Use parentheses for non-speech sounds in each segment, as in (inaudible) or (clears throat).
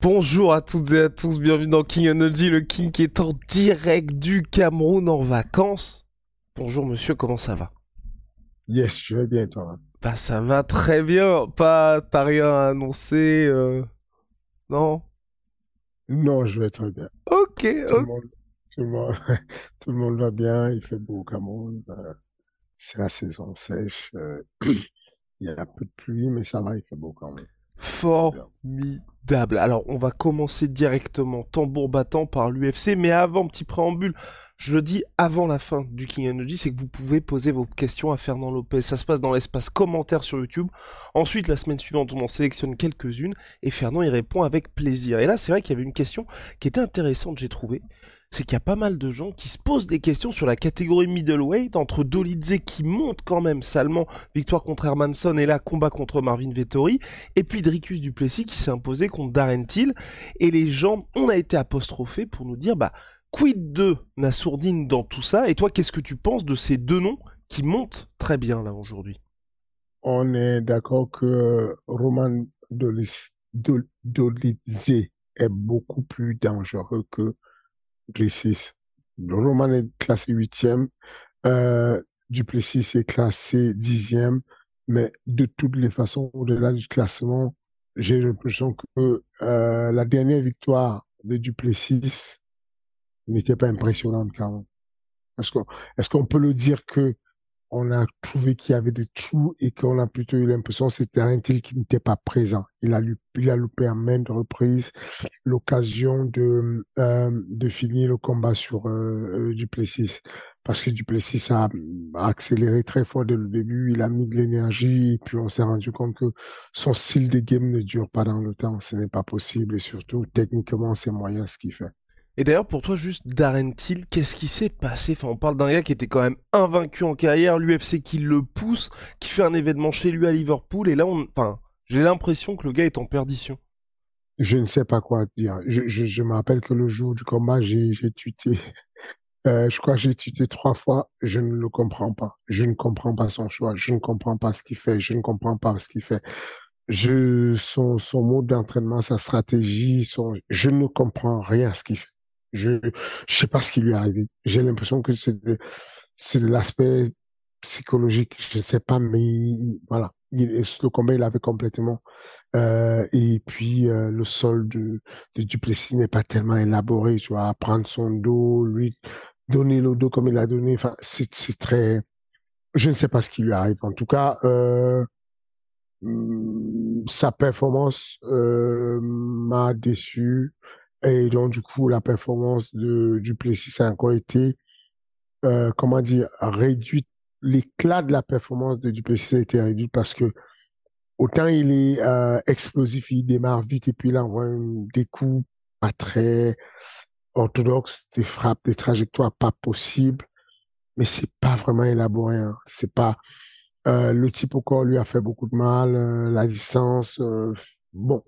Bonjour à toutes et à tous, bienvenue dans King Energy, le King qui est en direct du Cameroun en vacances. Bonjour monsieur, comment ça va? Yes, je vais bien, toi. Bah ça va très bien, pas, t'as rien à annoncer, euh... non? Non, je vais très bien. Ok, Tout le ok. monde, tout le monde, (laughs) tout le monde va bien, il fait beau au Cameroun. euh, c'est la saison sèche. euh, (clears throat) il y a un peu de pluie, mais ça va, il fait beau quand même. Formidable. Alors, on va commencer directement, tambour battant, par l'UFC. Mais avant, petit préambule, je dis avant la fin du King Energy, c'est que vous pouvez poser vos questions à Fernand Lopez. Ça se passe dans l'espace commentaire sur YouTube. Ensuite, la semaine suivante, on en sélectionne quelques-unes et Fernand y répond avec plaisir. Et là, c'est vrai qu'il y avait une question qui était intéressante, j'ai trouvé. C'est qu'il y a pas mal de gens qui se posent des questions sur la catégorie middleweight entre Dolidze qui monte quand même salement, victoire contre Hermanson et là combat contre Marvin Vettori, et puis Dricus Duplessis qui s'est imposé contre Darren Till. Et les gens, on a été apostrophés pour nous dire, bah, quid de Nassourdine dans tout ça? Et toi, qu'est-ce que tu penses de ces deux noms qui montent très bien là aujourd'hui? On est d'accord que Roman Dolis- Dol- Dolidze est beaucoup plus dangereux que Duplessis. Roman est classé huitième, euh, Duplessis est classé dixième, mais de toutes les façons, au-delà du classement, j'ai l'impression que euh, la dernière victoire de Duplessis n'était pas impressionnante quand même. Est-ce qu'on est-ce qu'on peut le dire que on a trouvé qu'il y avait des trous et qu'on a plutôt eu l'impression que c'était un tel qui n'était pas présent. Il a, il a loupé à maintes reprises l'occasion de, euh, de finir le combat sur euh, euh, Duplessis. Parce que Duplessis a, a accéléré très fort dès le début, il a mis de l'énergie et puis on s'est rendu compte que son style de game ne dure pas dans le temps. Ce n'est pas possible et surtout techniquement c'est moyen ce qu'il fait. Et d'ailleurs, pour toi, juste Darren Till, qu'est-ce qui s'est passé? Enfin, on parle d'un gars qui était quand même invaincu en carrière, l'UFC qui le pousse, qui fait un événement chez lui à Liverpool, et là, on... enfin, j'ai l'impression que le gars est en perdition. Je ne sais pas quoi dire. Je, je, je me rappelle que le jour du combat, j'ai, tweeté. Euh, je crois que j'ai tweeté trois fois. Je ne le comprends pas. Je ne comprends pas son choix. Je ne comprends pas ce qu'il fait. Je ne comprends pas ce qu'il fait. Je, son, son mode d'entraînement, sa stratégie, son, je ne comprends rien à ce qu'il fait. Je, je sais pas ce qui lui est arrivé. J'ai l'impression que c'est de, l'aspect psychologique. Je ne sais pas, mais il- voilà. Il, le combat, il avait complètement euh, et puis euh, le sol de, Duplessis n'est pas tellement élaboré, tu vois, prendre son dos, lui donner le dos comme il a donné, enfin c'est très, je ne sais pas ce qui lui arrive. En tout cas, euh, hum, sa performance m'a déçu et donc du coup la performance de Duplessis a encore été, euh, comment dire, réduite. L'éclat de la performance de Duplessis a été réduit parce que Autant il est euh, explosif, il démarre vite et puis il envoie des coups pas très orthodoxes, des frappes, des trajectoires pas possibles, mais c'est pas vraiment élaboré. Hein. C'est pas euh, le type au corps lui a fait beaucoup de mal, euh, la distance. bon,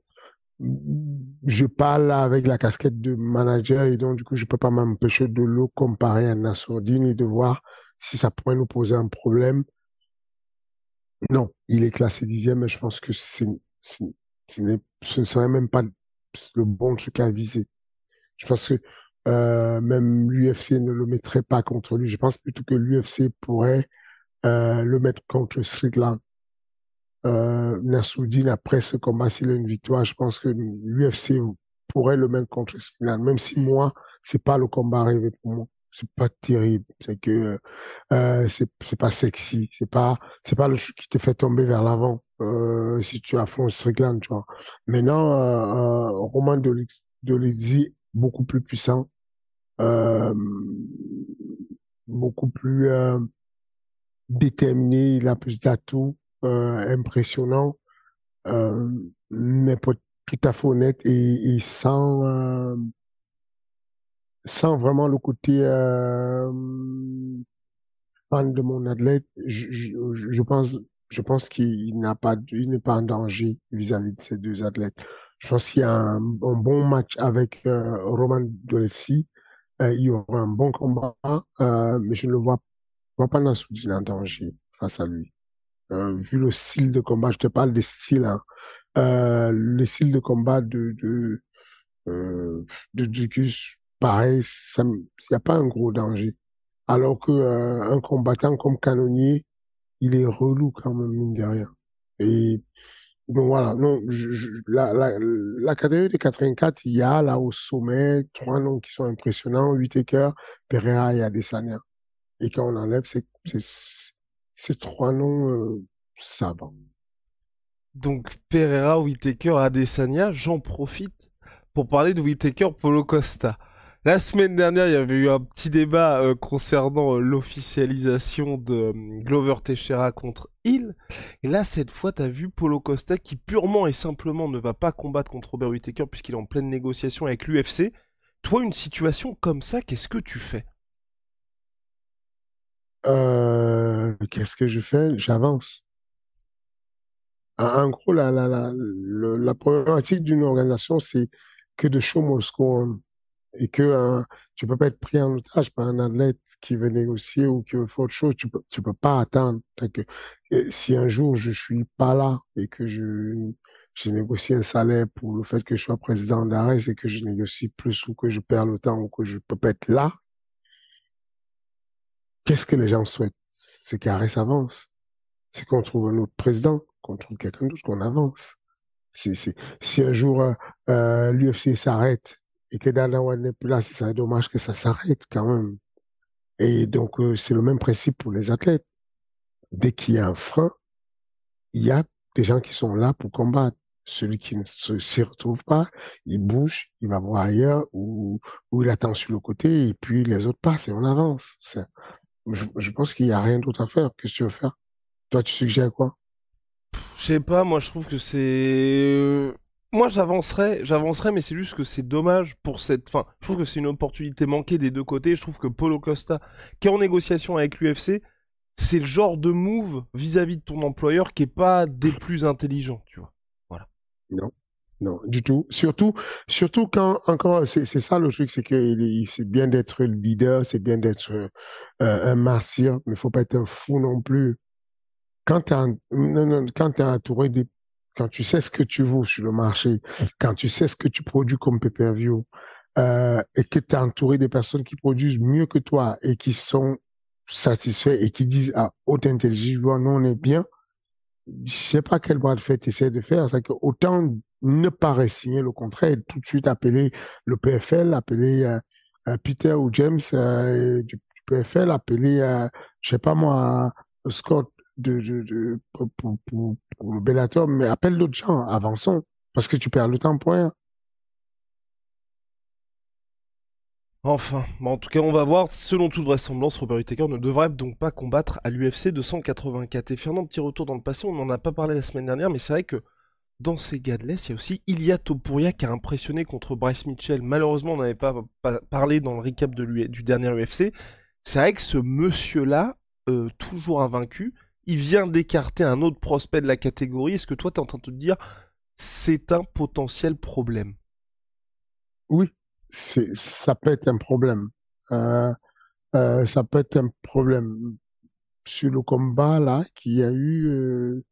je parle avec la casquette de manager et donc du coup je peux pas m'empêcher de le comparer à Nassourdine et de voir si ça pourrait nous poser un problème. Non, il est classé dixième, mais je pense que c'est, ce ne serait même pas le bon truc à viser. Je pense que euh, même l'UFC ne le mettrait pas contre lui. Je pense plutôt que l'UFC pourrait euh, le mettre contre Strickland. Euh, Nassoudine, après ce combat, s'il a une victoire, je pense que l'UFC pourrait le mettre contre Strickland, même si moi, c'est pas le combat rêvé pour moi. c'est pas terrible. C'est que euh, c'est c'est pas sexy. C'est pas c'est pas le truc qui te fait tomber vers l'avant euh, si tu affrontes Strickland, tu vois. Maintenant, euh, euh Roman de de beaucoup plus puissant, euh, beaucoup plus euh, déterminé. Il a plus d'atouts, impressionnant, mais pas tout à fait honnête et, sans sans vraiment le côté euh, fan de mon athlète, je, pense, je pense qu'il n'a pas, il n'est pas en danger vis-à-vis de ces deux athlètes. Je pense qu'il y a un, bon match avec euh, Roman Dolessi. Euh, il y aura un bon combat, euh, mais je ne le vois, vois pas Nassoudine en danger face à lui. Euh, vu le style de combat, je te parle des styles, hein. euh, le style de combat de de euh, de pareil, il n'y a pas un gros danger. Alors que euh, un combattant comme Canonnier, il est relou quand même, mine de rien. Et donc voilà, non, je, la, la, la, catégorie de 84, il y a là au sommet trois noms qui sont impressionnants, Whitaker, Pereira et Adesanya. Et quand on enlève ces, ces, trois noms, euh, va. Donc Pereira, Whitaker, Adesanya, j'en profite pour parler de Whitaker Polo Costa. La semaine dernière, il y avait eu un petit débat euh, concernant euh, l'officialisation de euh, Glover Teixeira contre Hill. Et là, cette fois, tu as vu Polo Costa qui purement et simplement ne va pas combattre contre Robert Whittaker puisqu'il est en pleine négociation avec l'UFC. Toi, une situation comme ça, qu'est-ce que tu fais? Qu'est-ce que je fais? J'avance. En gros, la, problématique d'une organisation, c'est que de show must go et que hein, tu peux pas être pris en otage par un athlète qui veut négocier ou qui veut faire autre chose. Tu peux, tu peux pas attendre. Si un jour je suis pas là et que je j'ai négocié un salaire pour le fait que je sois président d'Ares et que je négocie plus ou que je perds le temps ou que je peux pas être là, qu'est-ce que les gens souhaitent? C'est qu'Ares avance. C'est qu'on trouve un autre président, qu'on trouve quelqu'un d'autre, qu'on avance. Si, un jour euh, euh l'UFC s'arrête et que Dana n'est plus là, c'est dommage que ça s'arrête quand même. Et donc, euh, c'est le même principe pour les athlètes. Dès qu'il y a un frein, il y a des gens qui sont là pour combattre. Celui qui ne s'y retrouve pas, il bouge, il va voir ailleurs ou il attend sur le côté et puis les autres passent et on avance. Je, je, pense qu'il n'y a rien d'autre à faire. Qu'est-ce que tu veux faire? Toi, tu suggères quoi? Je sais pas, moi je trouve que c'est euh, moi, j'avancerais, j'avancerais, mais c'est juste que c'est dommage pour cette. fin. je trouve que c'est une opportunité manquée des deux côtés. Je trouve que Polo Costa, qui est en négociation avec l'UFC, c'est le genre de move vis-à-vis de ton employeur qui est pas des plus intelligents, tu vois. Voilà. Non, non, du tout. Surtout, surtout quand encore, c'est ça le truc, c'est que c'est bien d'être leader, c'est bien d'être euh, un martyr, mais faut pas être un fou non plus. Quand t'es quand es entouré des quand tu sais ce que tu vaux sur le marché, quand tu sais ce que tu produis comme pay-per-view, euh, et que tu es entouré des personnes qui produisent mieux que toi et qui sont satisfaits et qui disent à haute intelligence, nous on est bien, je sais pas quel bras de fait tu essaies de faire, c'est que autant ne pas signer le contrat et tout de suite appeler le PFL, appeler euh, euh, Peter ou James euh, du, PFL, appeler, je sais pas moi, Scott de, pour, le Bellator, mais appelle d'autres gens, avançons, parce que tu perds le temps pour rien. Enfin, en tout cas, on va voir. Selon toute vraisemblance, Robert Whittaker ne devrait donc pas combattre à l'UFC 284. Et Fernand, petit retour dans le passé, on n'en a pas parlé la semaine dernière, mais c'est vrai que dans ces gadless, il y a aussi Ilya Topuria qui a impressionné contre Bryce Mitchell. Malheureusement, on n'avait pas, parlé dans le recap de du dernier UFC. C'est vrai que ce monsieur-là, euh, toujours invaincu, il vient d'écarter un autre prospect de la catégorie. Est-ce que toi, tu es en train de te dire c'est un potentiel problème? Oui, ça peut être un problème. Euh, euh, ça peut être un problème. Sur le combat là qu'il y a eu,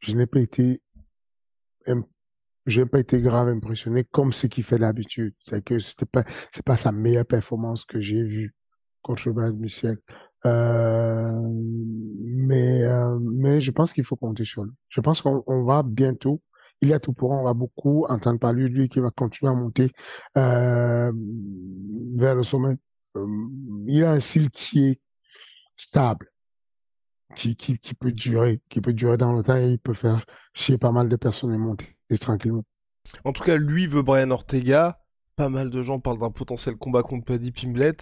je n'ai pas été je n'ai pas été grave impressionné comme ce qu'il fait d'habitude. C'est que c'était pas, c'est pas sa meilleure performance que j'ai vue contre Brad Michel. Euh, mais, euh, mais je pense qu'il faut compter sur lui. Je pense qu'on va bientôt, il y a tout pour on va beaucoup entendre parler de lui qui va continuer à monter euh, vers le sommet. euh, il a un style qui est stable, qui, qui, qui peut durer, qui peut durer dans le temps et il peut faire chier pas mal de personnes et monter tranquillement. En tout cas, lui veut Brian Ortega. Pas mal de gens parlent d'un potentiel combat contre Paddy Pimblet.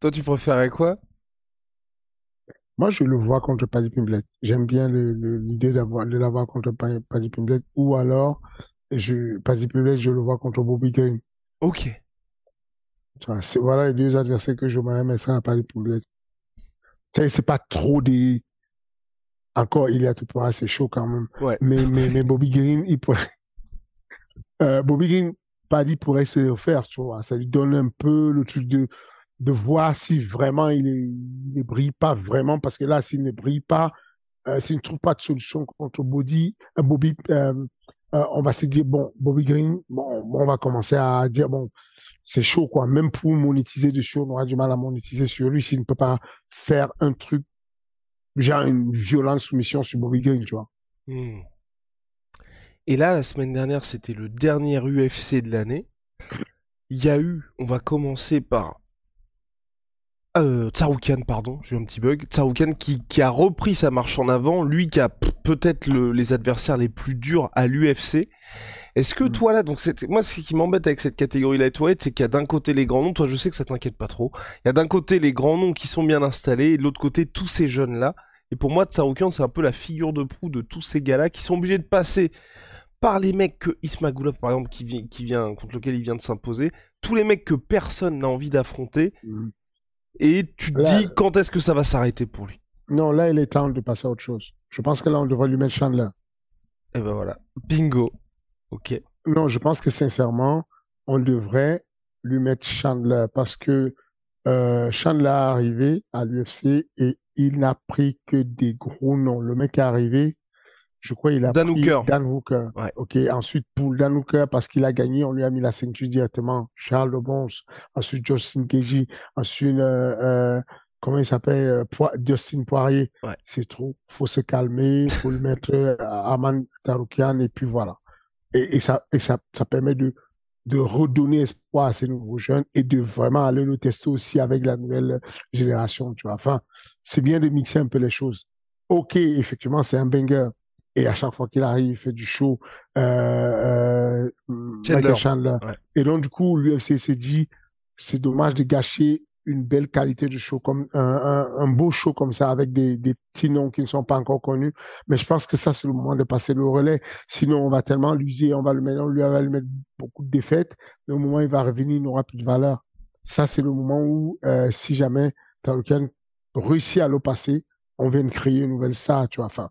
Toi, tu préférais quoi? Moi, je le vois contre Paddy Pimblet. J'aime bien l'idée de l'avoir contre Paddy Pimblet. Ou alors, je, Paddy Pimblet, je le vois contre Bobby Green. Ok. Voilà les deux adversaires que je m'aimerais mettre à Paddy Pimblet. C'est pas trop des... Encore, il y a tout pour c'est chaud quand même. Ouais. Mais, mais, mais Bobby Green, il pourrait... (laughs) Euh, Bobby Green, Paddy pourrait se le faire, tu vois. Ça lui donne un peu le truc de, de voir si vraiment il, ne brille pas vraiment, parce que là, s'il ne brille pas, euh, s'il ne trouve pas de solution contre Bobby, euh, Bobby euh, euh, on va se dire, bon, Bobby Green, bon, on va commencer à dire, bon, c'est chaud, quoi. Même pour monétiser dessus, on aura du mal à monétiser sur lui s'il ne peut pas faire un truc, genre une violente soumission sur Bobby Green, tu vois. Hmm. Et là, la semaine dernière, c'était le dernier UFC de l'année. Il y a eu, on va commencer par euh, Tsaroukan, pardon, j'ai eu un petit bug. Tsaroukan qui, qui, a repris sa marche en avant, lui qui a peut-être les adversaires les plus durs à l'UFC. Est-ce que mm. toi là, donc moi ce qui m'embête avec cette catégorie lightweight, c'est qu'il y a d'un côté les grands noms, toi je sais que ça t'inquiète pas trop, il y a d'un côté les grands noms qui sont bien installés, et de l'autre côté tous ces jeunes là. Et pour moi, Tsaroukan c'est un peu la figure de proue de tous ces gars-là qui sont obligés de passer par les mecs que Ismagulov, par exemple, qui, vient, qui vient, contre lequel il vient de s'imposer, tous les mecs que personne n'a envie d'affronter, mm. Et tu te dis quand est-ce que ça va s'arrêter pour lui? Non, là, il est temps de passer à autre chose. Je pense que là, on devrait lui mettre Chandler. Et eh ben voilà, bingo. Ok. Non, je pense que sincèrement, on devrait lui mettre Chandler parce que euh, Chandler est arrivé à l'UFC et il n'a pris que des gros noms. Le mec est arrivé, je crois il a Dan pris Hooker. Dan Hooker. Ouais. Ok. Ensuite, pour Dan Hooker, parce qu'il a gagné, on lui a mis la ceinture directement. Charles Lebons. Ensuite, Justin Gagey. Ensuite, euh, euh, comment il s'appelle euh, Justin Poirier. Ouais. C'est trop. Faut se calmer. Faut le mettre à Aman Taroukian et puis voilà. Et, et ça, et ça, ça permet de de redonner espoir à ces nouveaux jeunes et de vraiment aller le tester aussi avec la nouvelle génération, tu vois. Enfin, c'est bien de mixer un peu les choses. Ok, effectivement, c'est un banger. Et à chaque fois qu'il arrive, il fait du show. Euh, euh, Michael Chandler. Ouais. Et donc, du coup, l'UFC s'est dit, c'est dommage de gâcher une belle qualité de show, comme un, un, un, beau show comme ça, avec des, des petits noms qui ne sont pas encore connus. Mais je pense que ça, c'est le moment de passer le relais. Sinon, on va tellement l'user, on va le mettre, on lui va lui mettre beaucoup de défaites. Mais au moment où il va revenir, il n'aura plus de valeur. Ça, c'est le moment où, euh, si jamais Taroukian réussit à le passer, on vient de créer une nouvelle ça, tu vois. Enfin,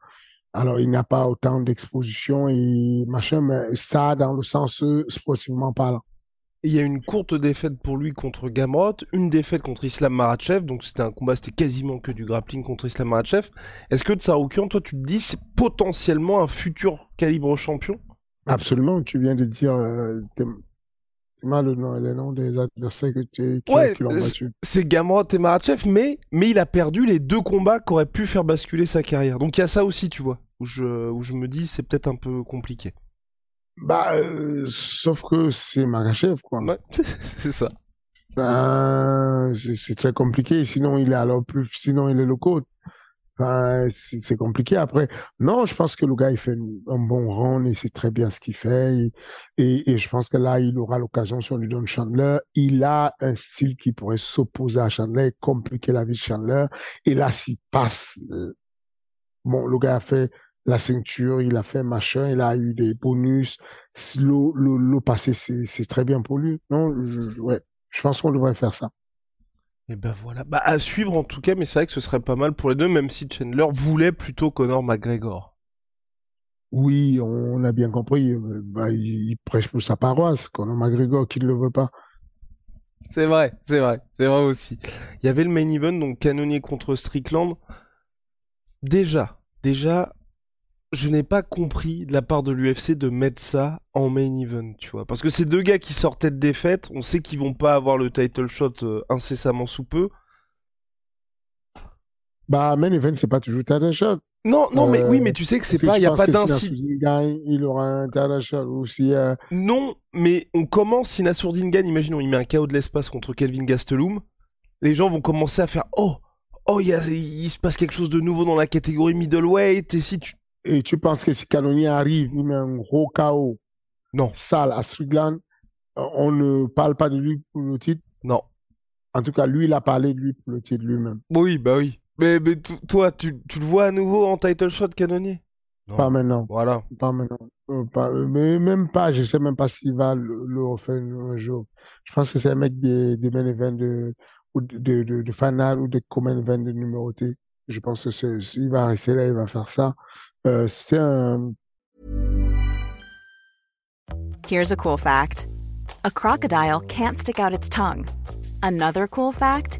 alors, il n'y a pas autant d'exposition et machin, mais ça dans le sens euh, sportivement parlant. Il y a une courte défaite pour lui contre Gamrot, une défaite contre Islam Maratchev, donc c'était un combat, c'était quasiment que du grappling contre Islam Maratchev. Est-ce que Tsaroukian, toi, tu te dis, c'est potentiellement un futur calibre champion? Absolument, tu viens de dire euh, mal le nom, les noms des adversaires que tu qui, ouais, qui l'ont battu. C'est Gamrot et Maratchev, mais, mais il a perdu les deux combats qui auraient pu faire basculer sa carrière. Donc il y a ça aussi, tu vois, où je, où je me dis, c'est peut-être un peu compliqué. Bah, euh, sauf que c'est Makachev, quoi. Ouais, (laughs) c'est ça. Ben, c'est très compliqué. Sinon, il est alors plus, sinon, il est le coach. C'est compliqué. Après, non, je pense que le gars, il fait un bon run et c'est très bien ce qu'il fait. Et, je pense que là, il aura l'occasion si on lui donne Chandler. Il a un style qui pourrait s'opposer à Chandler et compliquer la vie de Chandler. Et là, s'il passe, euh, bon, le gars a fait la ceinture, il a fait machin, il a eu des bonus. Le, le, le passé, c'est très bien pour lui. Non, je, ouais, je pense qu'on devrait faire ça. Et ben voilà, bah à suivre en tout cas, mais c'est vrai que ce serait pas mal pour les deux, même si Chandler voulait plutôt Conor McGregor. Oui, on a bien compris. Bah, il, il prêche pour sa paroisse, Conor McGregor qui ne le veut pas. C'est vrai, c'est vrai, c'est vrai aussi. Il y avait le main event, donc Canonier contre Strickland. Déjà, déjà, je n'ai pas compris de la part de l'UFC de mettre ça en main event, tu vois. Parce que ces deux gars qui sortaient de défaite, on sait qu'ils vont pas avoir le title shot euh, incessamment sous peu. Bah, main event, c'est pas toujours title shot. Non, non, mais oui, Euh, mais tu sais que c'est pas, il y a pas d'incident. Gagne, il aura un international ou si euh, Non, mais on commence, si Nassourdine gagne, imaginons, il met un KO de l'espace contre Kelvin Gastelum, les gens vont commencer à faire Oh, oh, il, y a- il se passe quelque chose de nouveau dans la catégorie middleweight, et si tu... et tu penses que si Canonier arrive, il met un gros KO Non, sale à Strickland, euh, on ne parle pas de lui pour le titre? non. En tout cas, lui, il a parlé de lui pour le titre lui-même. Oui, bah oui. Mais, mais toi, tu, tu le vois à nouveau en title shot canonnier Non. Pas maintenant. Voilà. Pas maintenant. Euh, pas- euh, mais même pas, je sais même pas s'il va le, le refaire un jour. Je pense que c'est un mec des, des main events de, ou de, de, de, de final ou de common event de numéroté. Je pense que s'il va rester là, il va faire ça. Euh, un, Here's a cool fact a crocodile can't stick out its tongue. Another cool fact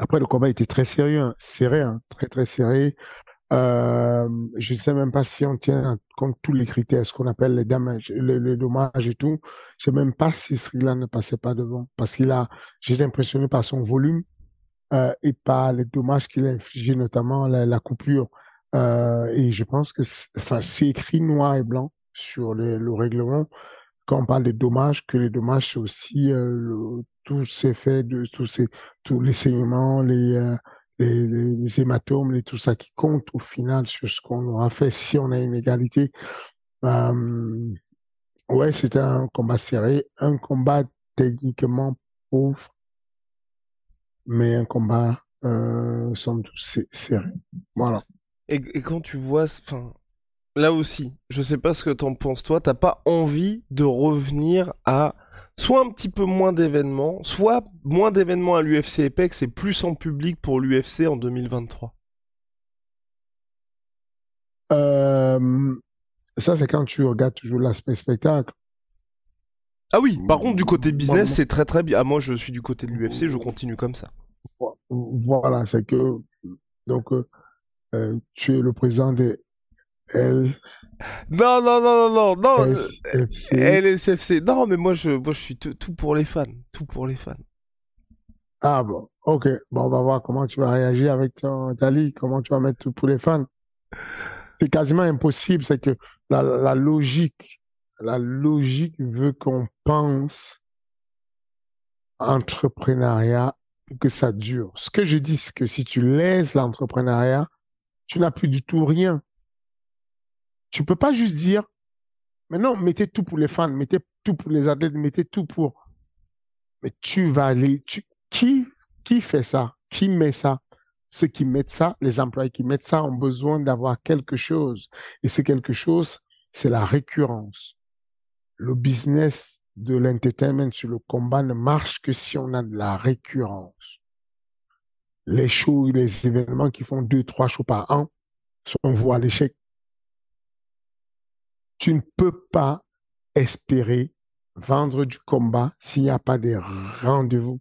Après, le combat était très sérieux, hein, serré, hein, très très serré. Euh, je ne sais même pas si on tient compte tous les critères, ce qu'on appelle les dommages, les, dommages et tout. Je ne sais même pas si Strickland ne passait pas devant, parce qu'il a, j'étais impressionné par son volume euh, et par les dommages qu'il a infligés, notamment la, la coupure. Euh, et je pense que, enfin, c'est écrit noir et blanc sur le, le règlement quand on parle des dommages, que les dommages, c'est aussi euh, le- tous ces faits, de, tous, ces, tous les saignements, les, euh, les, les, hématomes, les, tout ça qui compte au final sur ce qu'on aura fait si on a une égalité. Euh, ouais, c'était un combat serré, un combat techniquement pauvre, mais un combat, euh, somme toute, serré. Voilà. Et, quand tu vois, enfin, là aussi, je sais pas ce que t'en penses toi, t'as pas envie de revenir à soit un petit peu moins d'événements, soit moins d'événements à l'UFC Apex et plus en public pour l'UFC en 2023. Euh, ça, c'est quand tu regardes toujours l'aspect spectacle. Ah oui, par contre du côté Moi, business, c'est très très bien. Ah moi je suis du côté de l'UFC, je continue comme ça. Voilà, c'est que donc euh, euh, tu es le président de L Non non non non non non. euh, SFC. LSFC. Non mais moi je moi je suis tout, pour les fans, tout pour les fans. Ah bon, ok. Bon, on va voir comment tu vas réagir avec ton, ta ligue, comment tu vas mettre tout pour les fans. C'est quasiment impossible, c'est que la, la logique, la logique veut qu'on pense entrepreneuriat que ça dure. Ce que je dis, c'est que si tu laisses l'entrepreneuriat, tu n'as plus du tout rien. Tu peux pas juste dire, mais non, mettez tout pour les fans, mettez tout pour les athlètes, mettez tout pour. Mais tu vas aller, qui, qui fait ça? Qui met ça? Ceux qui mettent ça, les employés qui mettent ça ont besoin d'avoir quelque chose. Et c'est quelque chose, c'est la récurrence. Le business de l'entertainment sur le combat ne marche que si on a de la récurrence. Les shows, les événements qui font deux, trois shows par an voués à l'échec. Tu ne peux pas espérer vendre du combat s'il n'y a pas des rendez-vous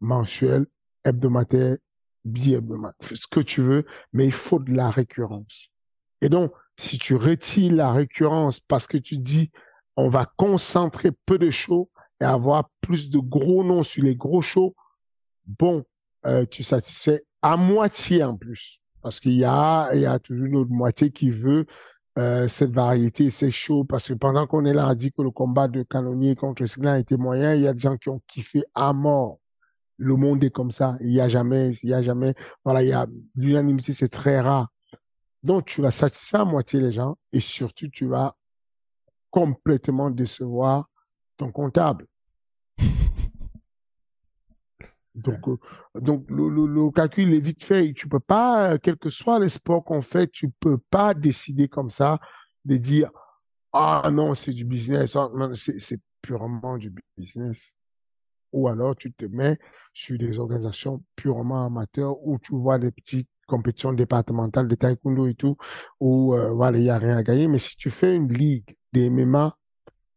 mensuels, hebdomadaires, bi-hebdomadaires, ce que tu veux, mais il faut de la récurrence. Et donc, si tu retires la récurrence parce que tu dis, on va concentrer peu de shows et avoir plus de gros noms sur les gros shows, bon, euh, tu satisfais à moitié en plus. Parce qu'il y a, il y a toujours une autre moitié qui veut euh, cette variété, c'est chaud parce que pendant qu'on est là, on dit que le combat de Canonier contre Signan était moyen, il y a des gens qui ont kiffé à mort. Le monde est comme ça. Il y a jamais, il y a jamais, voilà, il y a l'unanimité, c'est très rare. Donc, tu vas satisfaire à moitié les gens et surtout, tu vas complètement décevoir ton comptable. Donc, euh, donc le, le, le calcul est vite fait. Tu peux pas, euh, quel que soit les sports qu'on fait, tu peux pas décider comme ça de dire ah non c'est du business, Ah, non, c'est c'est purement du business. Ou alors tu te mets sur des organisations purement amateurs où tu vois des petits compétition départementale de taekwondo et tout, où euh, voilà, il y a rien à gagner. Mais si tu fais une ligue des MMA,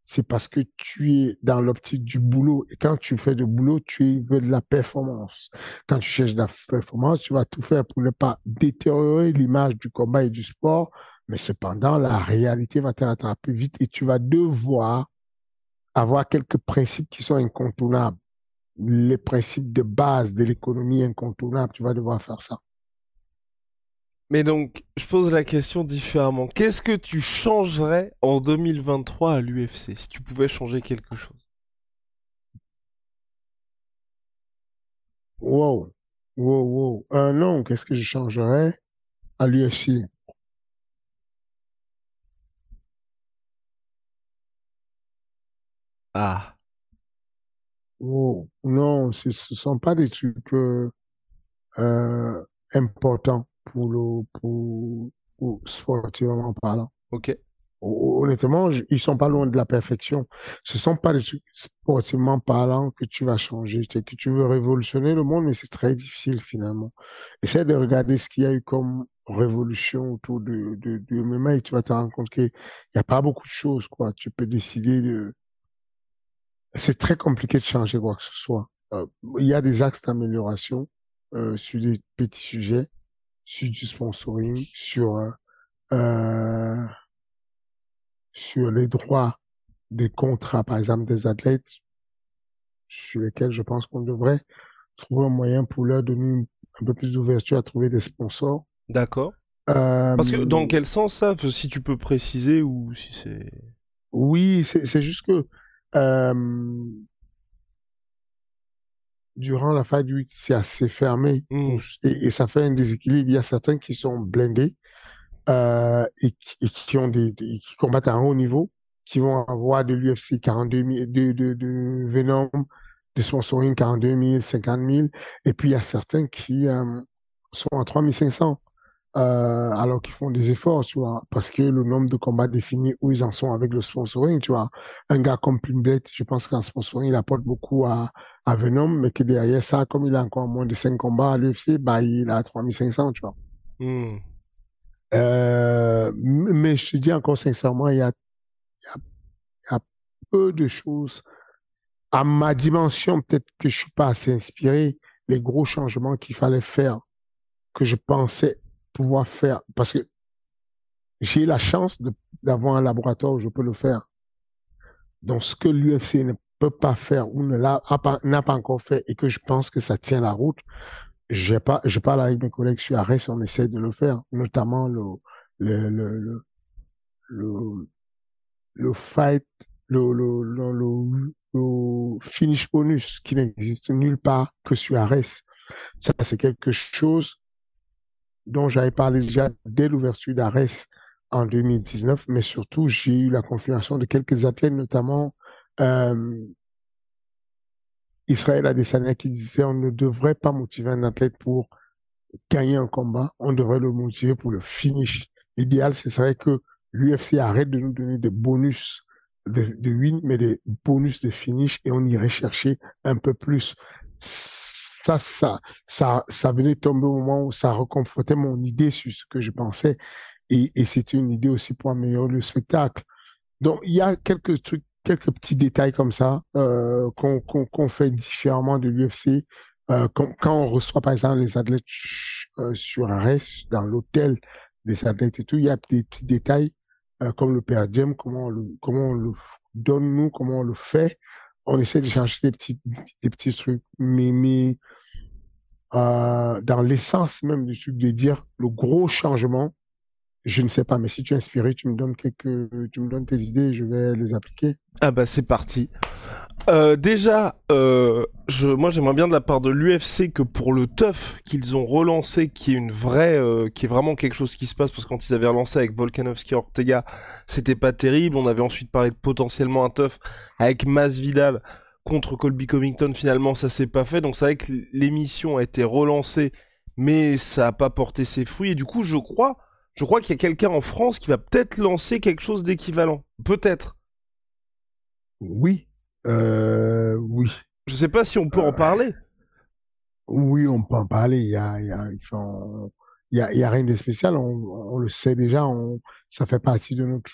c'est parce que tu es dans l'optique du boulot. Et quand tu fais du boulot, tu veux de la performance. Quand tu cherches de la performance, tu vas tout faire pour ne pas détériorer l'image du combat et du sport. Mais cependant, la réalité va te rattraper vite et tu vas devoir avoir quelques principes qui sont incontournables. Les principes de base de l'économie incontournable, tu vas devoir faire ça. Mais donc, je pose la question différemment. Qu'est-ce que tu changerais en 2023 à l'UFC si tu pouvais changer quelque chose? Wow, wow, wow. Euh, non, qu'est-ce que je changerais à l'UFC Ah. Wow. Non, ce ne sont pas des trucs euh, euh, importants pour le pour, pour sportivement parlant. Ok. Honnêtement, ils sont pas loin de la perfection. Ce sont pas des trucs sportivement parlant que tu vas changer, que tu veux révolutionner le monde, mais c'est très difficile finalement. Essaie de regarder ce qu'il y a eu comme révolution autour de, de, de MMA et tu vas te rendre compte qu'il n'y a pas beaucoup de choses, quoi. Tu peux décider de, c'est très compliqué de changer quoi que ce soit. Euh, il y a des axes d'amélioration euh, sur des petits sujets, sur du sponsoring, sur euh, euh, sur les droits des contrats, par exemple des athlètes, sur lesquels je pense qu'on devrait trouver un moyen pour leur donner un peu plus d'ouverture à trouver des sponsors. D'accord. Parce que dans quel sens ça, si tu peux préciser ou si c'est. Oui, c'est juste que euh, durant la phase du c'est assez fermé mmh. et, ça fait un déséquilibre. Il y a certains qui sont blindés euh, et, qui ont des, qui combattent à un haut niveau, qui vont avoir de l'UFC 42 000, de, de, de Venom, de sponsoring 42 000, 50 000, et puis il y a certains qui euh, sont à 3500 euh, alors qu'ils font des efforts, tu vois, parce que le nombre de combats définit où ils en sont avec le sponsoring, tu vois. Un gars comme Pimblet, je pense qu'un sponsoring, il apporte beaucoup à, à Venom, mais que derrière ça, comme il a encore moins de 5 combats à l'UFC, bah, il a 3500, tu vois. Hmm. Euh, mais je te dis encore sincèrement, il y a, y a, il y a peu de choses. À ma dimension, peut-être que je suis pas assez inspiré. Les gros changements qu'il fallait faire, que je pensais pouvoir faire, parce que j'ai la chance d'avoir un laboratoire où je peux le faire. Donc, ce que l'UFC ne peut pas faire ou n'a pas encore fait et que je pense que ça tient la route, pas, je parle avec mes collègues sur Arès, on essaie de le faire, notamment le, le, le, le, le, fight, le, le, le, le, finish bonus qui n'existe nulle part que sur Arès. Ça, c'est quelque chose dont j'avais parlé déjà dès l'ouverture d'Ares en 2019, mais surtout j'ai eu la confirmation de quelques athlètes, notamment euh, Israël Adesanya qui disait on ne devrait pas motiver un athlète pour gagner un combat, on devrait le motiver pour le finish. L'idéal, ce serait que l'UFC arrête de nous donner des bonus de, de win, mais des bonus de finish et on irait chercher un peu plus ça, ça, ça, ça venait tomber au moment où ça reconfortait mon idée sur ce que je pensais. Et, c'était une idée aussi pour améliorer le spectacle. Donc, il y a quelques trucs, quelques petits détails comme ça euh, qu'on fait différemment de l'UFC. Euh, quand, on reçoit, par exemple, les athlètes euh, sur reste dans l'hôtel des athlètes et tout, il y a des petits détails euh, comme le per comment on le, comment on le donne nous, comment on le fait. On essaie de changer des petits, des petits trucs. Mais euh, dans l'essence même du truc de dire le gros changement, je ne sais pas, mais si tu es inspiré, tu me donnes quelques, tu me donnes tes idées, je vais les appliquer. Ah bah c'est parti. Euh, déjà, euh, je, moi j'aimerais bien de la part de l'UFC que pour le tough qu'ils ont relancé, qui est une vraie, qui est vraiment quelque chose qui se passe, parce que quand ils avaient relancé avec Volkanovski Ortega, c'était pas terrible. On avait ensuite parlé de potentiellement un tough avec Masvidal contre Colby Covington, finalement, ça s'est pas fait. Donc c'est vrai que l'émission a été relancée, mais ça a pas porté ses fruits. Et du coup, je crois, je crois qu'il y a quelqu'un en France qui va peut-être lancer quelque chose d'équivalent. Peut-être. Oui. Euh, oui. Je sais pas si on peut en euh, parler. Oui, on peut en parler. Il y a, il y a, il y a, y a rien de spécial. On, on le sait déjà. On, ça fait partie de notre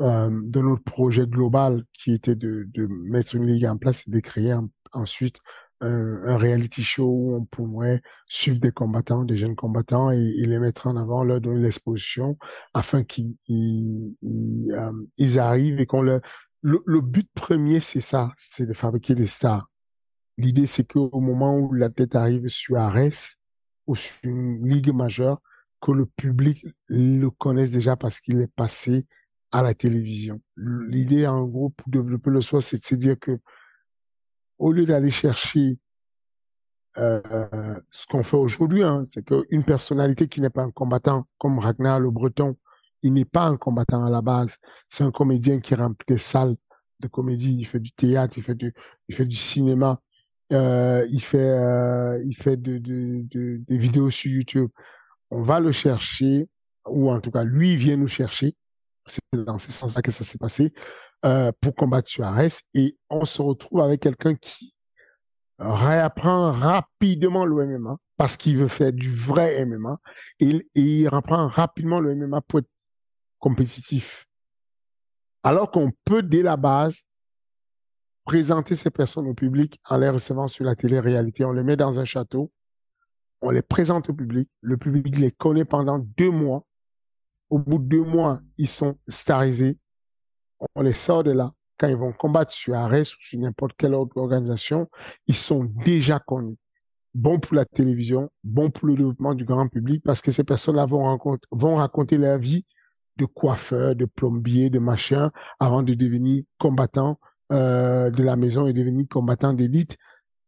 euh, de notre projet global qui était de, de mettre une ligue en place et de créer ensuite un, un, reality show où on pourrait suivre des combattants, des jeunes combattants et, les mettre en avant, leur donner l'exposition afin qu'ils ils, euh, arrivent et qu'on leur... Le, le but premier, c'est ça, c'est de fabriquer des stars. L'idée, c'est qu'au moment où la tête arrive sur Ares ou sur une ligue majeure, que le public le connaisse déjà parce qu'il est passé à la télévision. L'idée, en gros, pour développer le sport, c'est de se dire que au lieu d'aller chercher euh, ce qu'on fait aujourd'hui, hein, c'est qu'une personnalité qui n'est pas un combattant, comme Ragnar le Breton, il n'est pas un combattant à la base. C'est un comédien qui remplit des salles de comédie. Il fait du théâtre, il fait du, il fait du cinéma, euh, il fait, euh, il fait de, de, de, des vidéos sur YouTube. On va le chercher, ou en tout cas, lui vient nous chercher. C'est dans ce sens-là que ça s'est passé euh, pour combattre Suarez. Et on se retrouve avec quelqu'un qui réapprend rapidement le MMA parce qu'il veut faire du vrai MMA et, et il reprend rapidement le MMA pour être compétitif. Alors qu'on peut, dès la base, présenter ces personnes au public en les recevant sur la télé-réalité. On les met dans un château, on les présente au public, le public les connaît pendant deux mois. Au bout de deux mois, ils sont starisés. On les sort de là. Quand ils vont combattre sur Ares ou sur n'importe quelle autre organisation, ils sont déjà connus. Bon pour la télévision, bon pour le développement du grand public, parce que ces personnes-là vont, raconter leur vie de coiffeur, de plombier, de machin, avant de devenir combattant euh, de la maison et devenir combattant d'élite.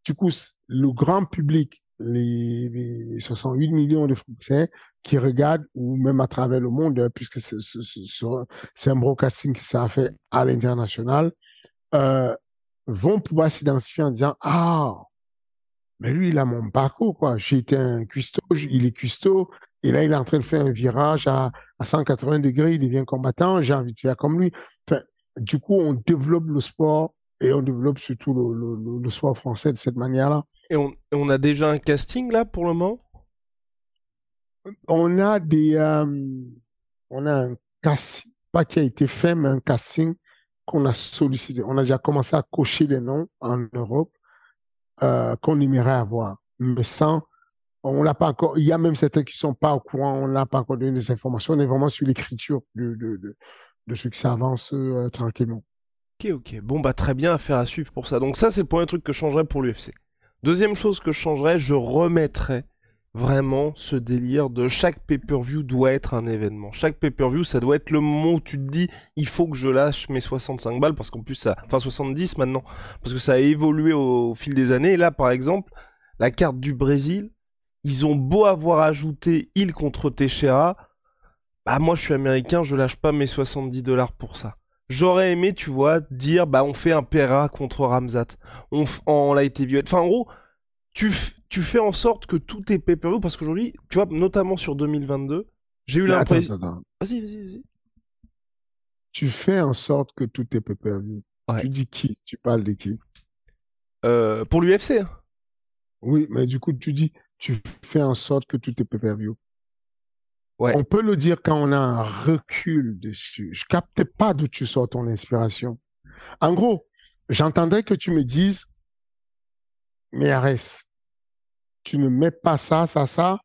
Du coup, le grand public, les 68 millions de Français qui regardent, ou même à travers le monde, euh, puisque c'est un broadcasting qui s'est fait à l'international, euh, vont pouvoir s'identifier en disant, ah, mais lui, il a mon parcours, quoi. J'ai été un cuistot, il est cuistot, et là, il est en train de faire un virage à, à 180 degrés, il devient combattant, j'ai envie de faire comme lui. Du coup, on développe le sport et on développe surtout le, le, le sport français de cette manière-là. Et on, on, a déjà un casting là pour le moment? On a des, euh, on a un casting, pas qui a été fait, mais un casting qu'on a sollicité. On a déjà commencé à cocher des noms en Europe euh, qu'on aimerait avoir, mais sans, on l'a pas encore. Il y a même certains qui sont pas au courant, on n'a pas encore donné des informations. On est vraiment sur l'écriture de, de, de, de ceux qui s'avancent euh, tranquillement. Ok, ok. Bon, bah très bien, affaire à suivre pour ça. Donc ça, c'est le premier truc que je changerais pour l'UFC. Deuxième chose que je changerais, je remettrais vraiment ce délire de chaque pay-per-view doit être un événement. Chaque pay-per-view, ça doit être le moment où tu te dis, il faut que je lâche mes 65 balles, parce qu'en plus ça, enfin 70 maintenant, parce que ça a évolué au, fil des années. Et là, par exemple, la carte du Brésil, ils ont beau avoir ajouté il contre Teixeira, bah moi je suis américain, je lâche pas mes 70 dollars pour ça. J'aurais aimé, tu vois, dire bah on fait un Pera contre Ramzat, on en light heavyweight. Enfin en gros, tu, tu fais en sorte que tout est pay per parce qu'aujourd'hui, tu vois, notamment sur 2022, j'ai eu l'impression. Vas-y, vas-y, vas-y. Tu fais en sorte que tout est pay ouais. Tu dis qui? Tu parles de qui? Euh, Pour l'UFC. Hein. Oui, mais du coup, tu dis, tu fais en sorte que tout est pay Ouais. On peut le dire quand on a un recul dessus. Je capte pas d'où tu sors ton inspiration. En gros, j'entendrais que tu me dises, mais arrête, tu ne mets pas ça, ça, ça,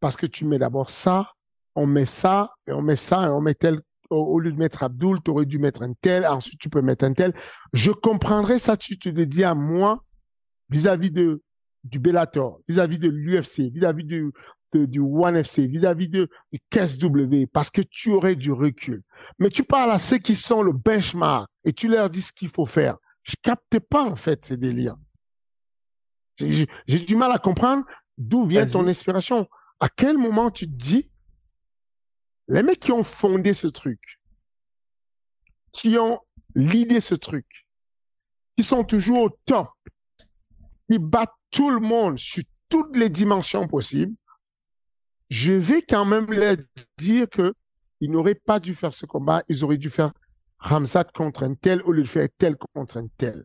parce que tu mets d'abord ça, on met ça, et on met ça, et on met tel, au, lieu de mettre Abdul, tu aurais dû mettre un tel, ensuite tu peux mettre un tel. Je comprendrais ça, tu te le dis à moi, vis-à-vis de du Bellator, vis-à-vis de l'UFC, vis-à-vis du, du One FC, vis-à-vis de, du KSW, parce que tu aurais du recul. Mais tu parles à ceux qui sont le benchmark et tu leur dis ce qu'il faut faire. Je capte pas, en fait, ces délires. J'ai du mal à comprendre d'où vient ton inspiration. À quel moment tu te dis, les mecs qui ont fondé ce truc, qui ont l'idée ce truc, qui sont toujours au top, qui battent tout le monde sur toutes les dimensions possibles, je vais quand même leur dire que ils n'auraient pas dû faire ce combat, ils auraient dû faire Ramzat contre un tel au lieu de faire tel contre un tel.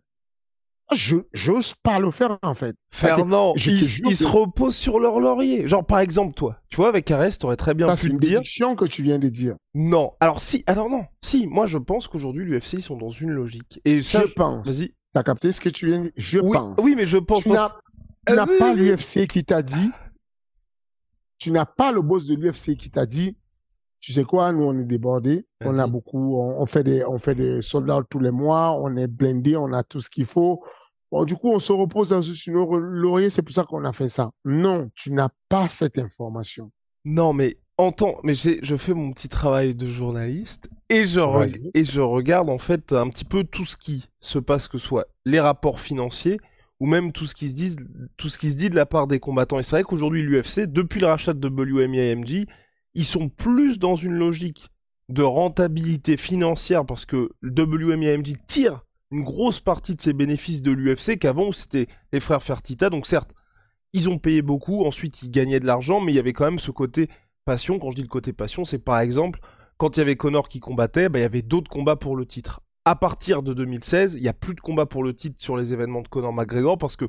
Je j'ose pas le faire en fait. Fernand, ils, se reposent sur leur laurier. Genre par exemple toi, tu vois avec Arès, t'aurais très bien pu une dire. C'est que tu viens de dire. Non, alors si, alors non, si, moi je pense qu'aujourd'hui l'UFC ils sont dans une logique. Et ça, je, pense. Vas-y. T'as capté ce que tu viens de dire? Je oui, pense. Oui, mais je pense. Tu n'as pas l'UFC qui t'a dit. Tu n'as pas le boss de l'UFC qui t'a dit tu sais quoi, nous, on est débordés. On a beaucoup, on, fait des, on fait des soldats tous les mois. On est blindés. On a tout ce qu'il faut. Bon, du coup, on se repose dans une laurier. C'est pour ça qu'on a fait ça. Non, tu n'as pas cette information. Non, mais entends, mais je fais mon petit travail de journaliste et je, et je regarde en fait un petit peu tout ce qui se passe, que ce soit les rapports financiers ou même tout ce qui se dit, tout ce qui se dit de la part des combattants. Et c'est vrai qu'aujourd'hui, l'UFC, depuis le rachat de WMI AMG, ils sont plus dans une logique de rentabilité financière parce que WMIMG tire une grosse partie de ses bénéfices de l'UFC qu'avant où c'était les frères Fertita. Donc certes, ils ont payé beaucoup, ensuite ils gagnaient de l'argent, mais il y avait quand même ce côté passion. Quand je dis le côté passion, c'est par exemple quand il y avait Connor qui combattait, bah, il y avait d'autres combats pour le titre. À partir de 2016, il n'y a plus de combats pour le titre sur les événements de Connor McGregor parce que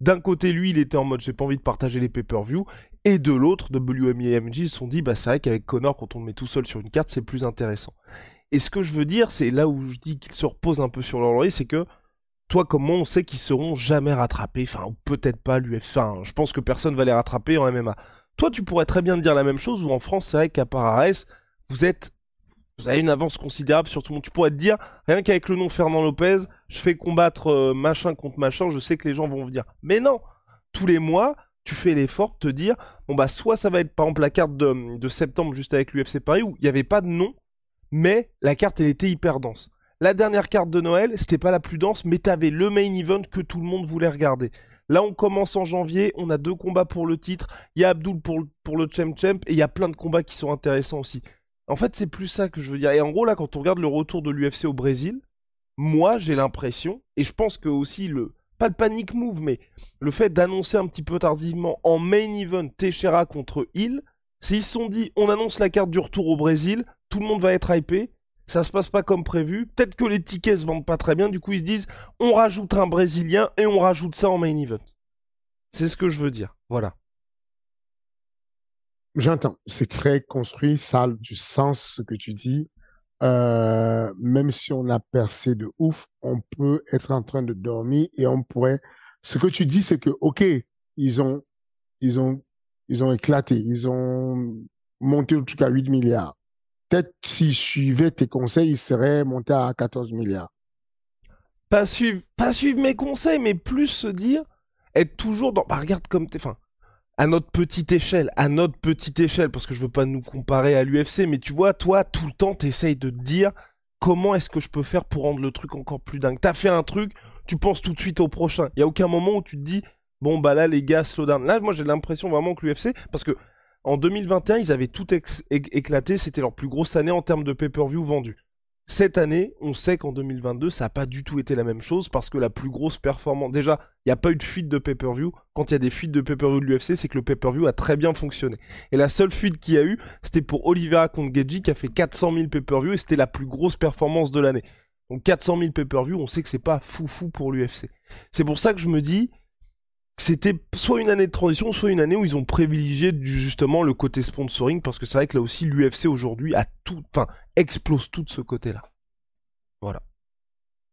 d'un côté, lui, il était en mode j'ai pas envie de partager les pay-per-view, et de l'autre, WMI et MJ se sont dit bah c'est vrai qu'avec Connor, quand on le met tout seul sur une carte, c'est plus intéressant. Et ce que je veux dire, c'est là où je dis qu'ils se reposent un peu sur leur c'est que toi comme moi, on sait qu'ils seront jamais rattrapés, enfin ou peut-être pas l'UFC. Enfin, je pense que personne va les rattraper en MMA. Toi, tu pourrais très bien dire la même chose, ou en France, c'est vrai qu'à part vous êtes vous avez une avance considérable sur tout le monde. Tu pourrais te dire, rien qu'avec le nom Fernand Lopez, je fais combattre euh, machin contre machin, je sais que les gens vont venir. Mais non, tous les mois, tu fais l'effort de te dire, bon bah soit ça va être par exemple la carte de, septembre juste avec l'UFC Paris où il n'y avait pas de nom, mais la carte elle était hyper dense. La dernière carte de Noël, c'était pas la plus dense, mais t'avais le main event que tout le monde voulait regarder. Là, on commence en janvier, on a deux combats pour le titre, il y a Abdul pour, pour le Champ Champ, et il y a plein de combats qui sont intéressants aussi. En fait, c'est plus ça que je veux dire. Et en gros, là, quand on regarde le retour de l'UFC au Brésil, moi, j'ai l'impression, et je pense que aussi le, pas le panic move, mais le fait d'annoncer un petit peu tardivement en main event Teixeira contre Hill, c'est ils se sont dit, on annonce la carte du retour au Brésil, tout le monde va être hypé, ça se passe pas comme prévu, peut-être que les tickets se vendent pas très bien, du coup ils se disent, on rajoute un Brésilien et on rajoute ça en main event. C'est ce que je veux dire, voilà. J'entends. C'est très construit, ça a du sens ce que tu dis. Euh, même si on a percé de ouf, on peut être en train de dormir et on pourrait. Ce que tu dis, c'est que ok, ils ont, ils ont, ils ont éclaté, ils ont monté au truc à 8 milliards. Peut-être s'ils suivaient tes conseils, ils seraient montés à 14 milliards. Pas suivre, pas suivre mes conseils, mais plus se dire, être toujours dans. Bah, regarde comme t'es. Enfin, à notre petite échelle, à notre petite échelle, parce que je veux pas nous comparer à l'UFC, mais tu vois, toi, tout le temps, t'essayes de te dire comment est-ce que je peux faire pour rendre le truc encore plus dingue? T'as fait un truc, tu penses tout de suite au prochain. Il y a aucun moment où tu te dis, bon bah là les gars, slow down. Là, moi j'ai l'impression vraiment que l'UFC, parce que en 2021, ils avaient tout éclaté, c'était leur plus grosse année en termes de pay-per-view vendus. Cette année, on sait qu'en 2022, ça n'a pas du tout été la même chose parce que la plus grosse performance. Déjà, il n'y a pas eu de fuite de pay-per-view. Quand il y a des fuites de pay-per-view de l'UFC, c'est que le pay-per-view a très bien fonctionné. Et la seule fuite qu'il y a eu, c'était pour Oliveira contre Geji qui a fait 400 000 pay-per-view et c'était la plus grosse performance de l'année. Donc 400 000 pay-per-view, on sait que c'est pas fou pour l'UFC. C'est pour ça que je me dis, c'était soit une année de transition, soit une année où ils ont privilégié justement le côté sponsoring, parce que c'est vrai que là aussi l'UFC aujourd'hui a tout, enfin, explose tout de ce côté-là. Voilà.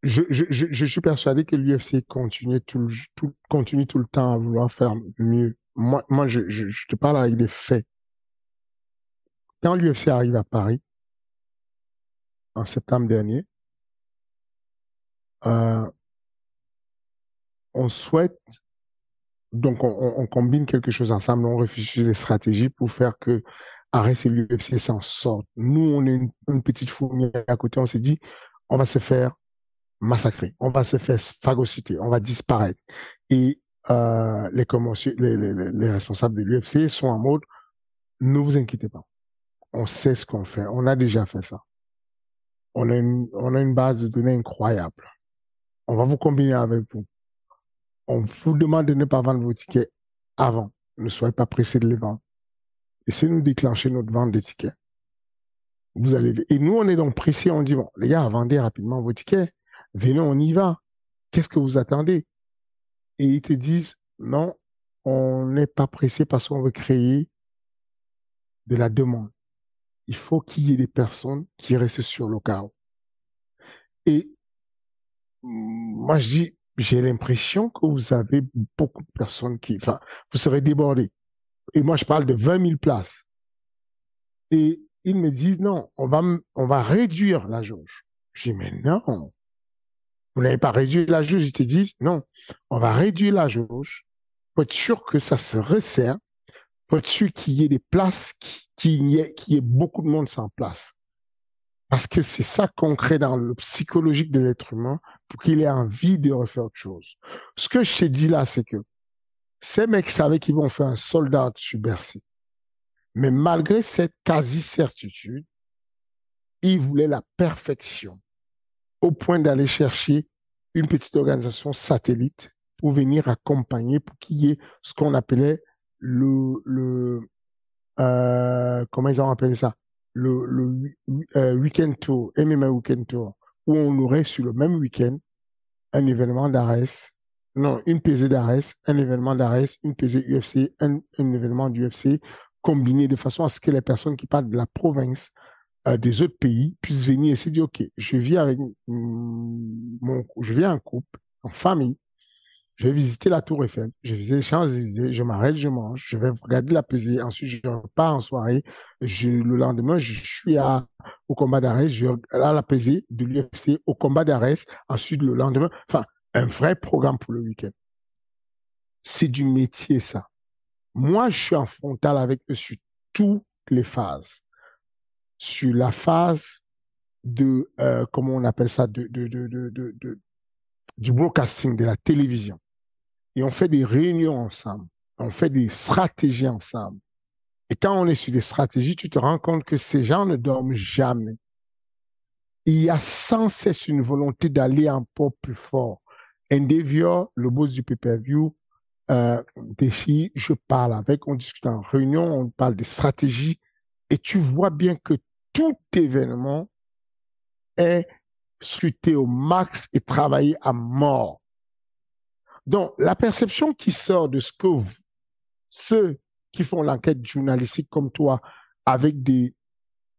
Je, suis persuadé que l'UFC continue tout, le temps à vouloir faire mieux. Moi, je, te parle avec des faits. Quand l'UFC arrive à Paris, en septembre dernier, euh, on souhaite donc, on, combine quelque chose ensemble, on réfléchit les stratégies pour faire que Arès et l'UFC s'en sortent. Nous, on est une, petite fourmi à côté, on s'est dit, on va se faire massacrer, on va se faire phagocyter, on va disparaître. Et euh, les, les, les, les responsables de l'UFC sont en mode, ne vous inquiétez pas, on sait ce qu'on fait, on a déjà fait ça. On on a une base de données incroyable. On va vous combiner avec vous on vous demande de ne pas vendre vos tickets avant. Ne soyez pas pressé de les vendre. Essayez de nous déclencher notre vente des tickets. Vous allez, et nous, on est donc pressés, on dit, bon, les gars, vendez rapidement vos tickets. Venez, on y va. qu'est-ce que vous attendez? Et ils te disent, non, on n'est pas pressé parce qu'on veut créer de la demande. Il faut qu'il y ait des personnes qui restent sur le carreau. Et moi, je dis, j'ai l'impression que vous avez beaucoup de personnes qui, enfin, vous serez débordés. Et moi, je parle de 20 000 places. Et ils me disent, non, on va, on va réduire la jauge. Je dis, mais non, vous n'avez pas réduit la jauge. Ils te disent, non, on va réduire la jauge pour être sûr que ça se resserre, pour être sûr qu'il y ait des places, y, ait, qu'il y ait beaucoup de monde sans place. Parce que c'est ça qu'on crée dans le psychologique de l'être humain pour qu'il ait envie de refaire autre chose. Ce que je t'ai dit là, c'est que ces mecs savaient qu'ils vont faire un soldat sur Bercy. Mais malgré cette quasi-certitude, ils voulaient la perfection au point d'aller chercher une petite organisation satellite pour venir accompagner, pour qu'il y ait ce qu'on appelait le, le euh, comment ils ont appelé ça? Le, euh, weekend tour, MMA weekend tour, où on aurait sur le même week-end un événement d'ARES, non, une pesée d'ARES, un événement d'ARES, une pesée UFC, un, événement d'UFC, combiné de façon à ce que les personnes qui parlent de la province, euh, des autres pays, puissent venir et se dire, OK, je viens avec mon, je viens en couple, en famille, je vais visiter la Tour Eiffel, je vais visiter les Champs-Élysées, je m'arrête, je mange, je vais regarder la pesée, ensuite je repars en soirée, je, le lendemain, je suis à, au combat d'arrêt, je à la pesée de l'UFC, au combat d'arrêt, ensuite le lendemain, enfin, un vrai programme pour le week-end. C'est du métier, ça. Moi, je suis en frontal avec eux sur toutes les phases. Sur la phase de, euh, comment on appelle ça, de, de, de, de du broadcasting, de la télévision et on fait des réunions ensemble, on fait des stratégies ensemble. Et quand on est sur des stratégies, tu te rends compte que ces gens ne dorment jamais. Il y a sans cesse une volonté d'aller un peu plus fort. Endeavor, le boss du pay-per-view, euh, je parle avec, on discute en réunion, on parle des stratégies, et tu vois bien que tout événement est scruté au max et travaillé à mort. Donc, la perception qui sort de ce que ceux qui font l'enquête journalistique comme toi, avec des,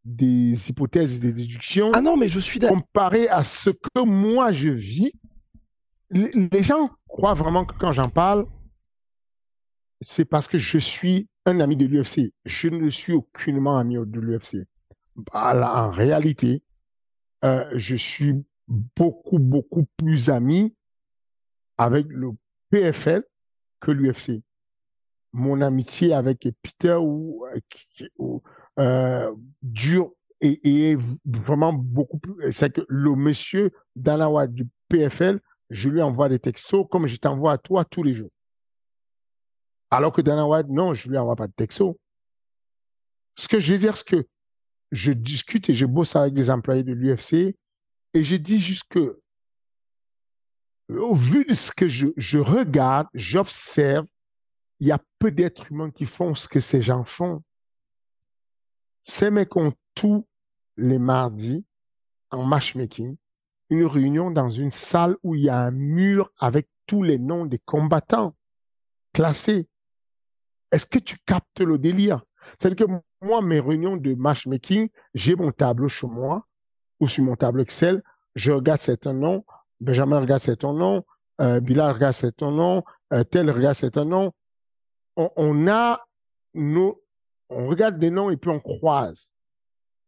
des hypothèses et des déductions. Ah non, mais je suis. Comparé à ce que moi je vis, les gens croient vraiment que quand j'en parle, c'est parce que je suis un ami de l'UFC. Je ne suis aucunement ami de l'UFC. En réalité, euh, je suis beaucoup, beaucoup plus ami avec le PFL que l'UFC. Mon amitié avec Peter ou, euh, dure et, vraiment beaucoup plus. C'est que le monsieur Danawa du PFL, je lui envoie des textos comme je t'envoie à toi tous les jours. Alors que Dana non, je lui envoie pas de textos. Ce que je veux dire, c'est que je discute et je bosse avec des employés de l'UFC et je dis juste que au vu de ce que je, regarde, j'observe, il y a peu d'êtres humains qui font ce que ces gens font. Ces mecs ont tous les mardis en matchmaking une réunion dans une salle où il y a un mur avec tous les noms des combattants classés. Est-ce que tu captes le délire? C'est-à-dire que moi, mes réunions de matchmaking, j'ai mon tableau chez moi ou sur mon tableau Excel, je regarde certains noms, Benjamin, regarde, c'est ton nom. Euh, Bilal, regarde, c'est ton nom. Euh, tel, regarde, c'est ton nom. On, a nos, on regarde des noms et puis on croise.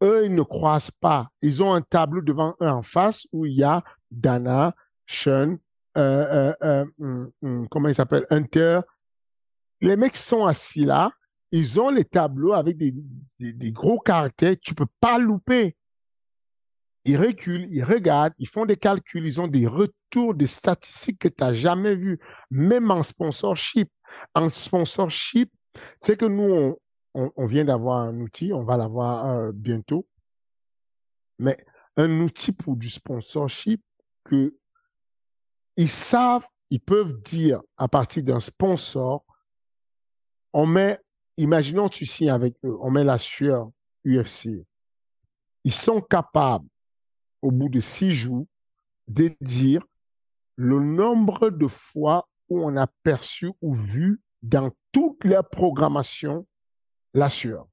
Eux, ils ne croisent pas. Ils ont un tableau devant eux en face où il y a Dana, Sean, euh, hum, hum, comment il s'appelle, Hunter. Les mecs sont assis là. Ils ont les tableaux avec des, des, des gros caractères. Tu peux pas louper ils reculent, ils regardent, ils font des calculs, ils ont des retours des statistiques que tu n'as jamais vues, même en sponsorship. En sponsorship, c'est que nous, on, vient d'avoir un outil, on va l'avoir euh, bientôt, mais un outil pour du sponsorship que ils savent, ils peuvent dire à partir d'un sponsor, on met, imaginons tu signes avec eux, on met la sueur UFC. Ils sont capables au bout de six jours, de dire le nombre de fois où on a perçu ou vu dans toute la programmation la sueur.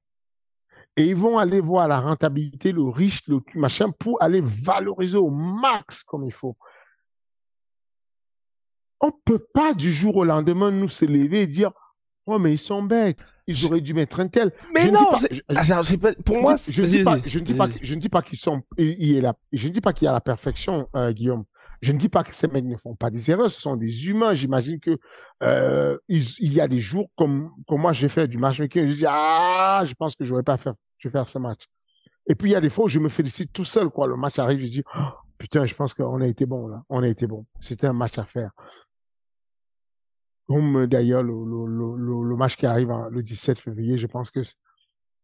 Et ils vont aller voir la rentabilité, le riche, le machin, pour aller valoriser au max comme il faut. On ne peut pas du jour au lendemain nous se lever et dire Oh, mais ils sont bêtes. Ils auraient dû mettre un tel. Mais non, pour moi, je, je, ne dis pas, je ne dis pas qu'ils sont, il, est là. Je ne dis pas qu'il y a la perfection, euh, Guillaume. Je ne dis pas que ces mecs ne font pas des erreurs. Ce sont des humains. J'imagine que euh, il, y a des jours comme, comme moi, j'ai fait du matchmaking. Je dis ah, je pense que je n'aurais pas faire, je vais faire ce match. Et puis il y a des fois où je me félicite tout seul. Quoi, le match arrive, je dis oh, putain, je pense qu'on a été bon là. On a été bon. C'était un match à faire comme d'ailleurs le, le, le, match qui arrive le 17 février, je pense que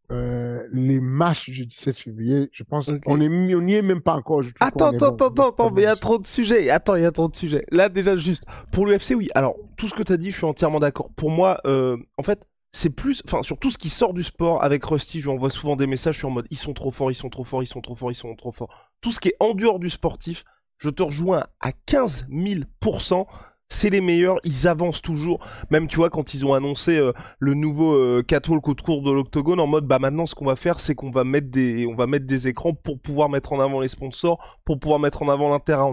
euh, les matchs du 17 février, je pense qu'on n'y est même pas encore. attends, attends, attends, attends, mais il y a trop de sujets. Attends, il y a trop de sujets. Là, déjà, juste, pour l'UFC, oui. Alors, tout ce que tu as dit, je suis entièrement d'accord. Pour moi, euh, en fait, c'est plus, enfin, sur tout ce qui sort du sport avec Rusty, je lui envoie souvent des messages, je suis en mode, ils sont trop forts, ils sont trop forts, ils sont trop forts, ils sont trop forts. Tout ce qui est en dehors du sportif, je te rejoins à 15 000% c'est les meilleurs, ils avancent toujours. Même tu vois quand ils ont annoncé euh, le nouveau euh, catwalk autour de l'octogone en mode bah maintenant ce qu'on va faire c'est qu'on va mettre des on va mettre des écrans pour pouvoir mettre en avant les sponsors, pour pouvoir mettre en avant l'intérêt.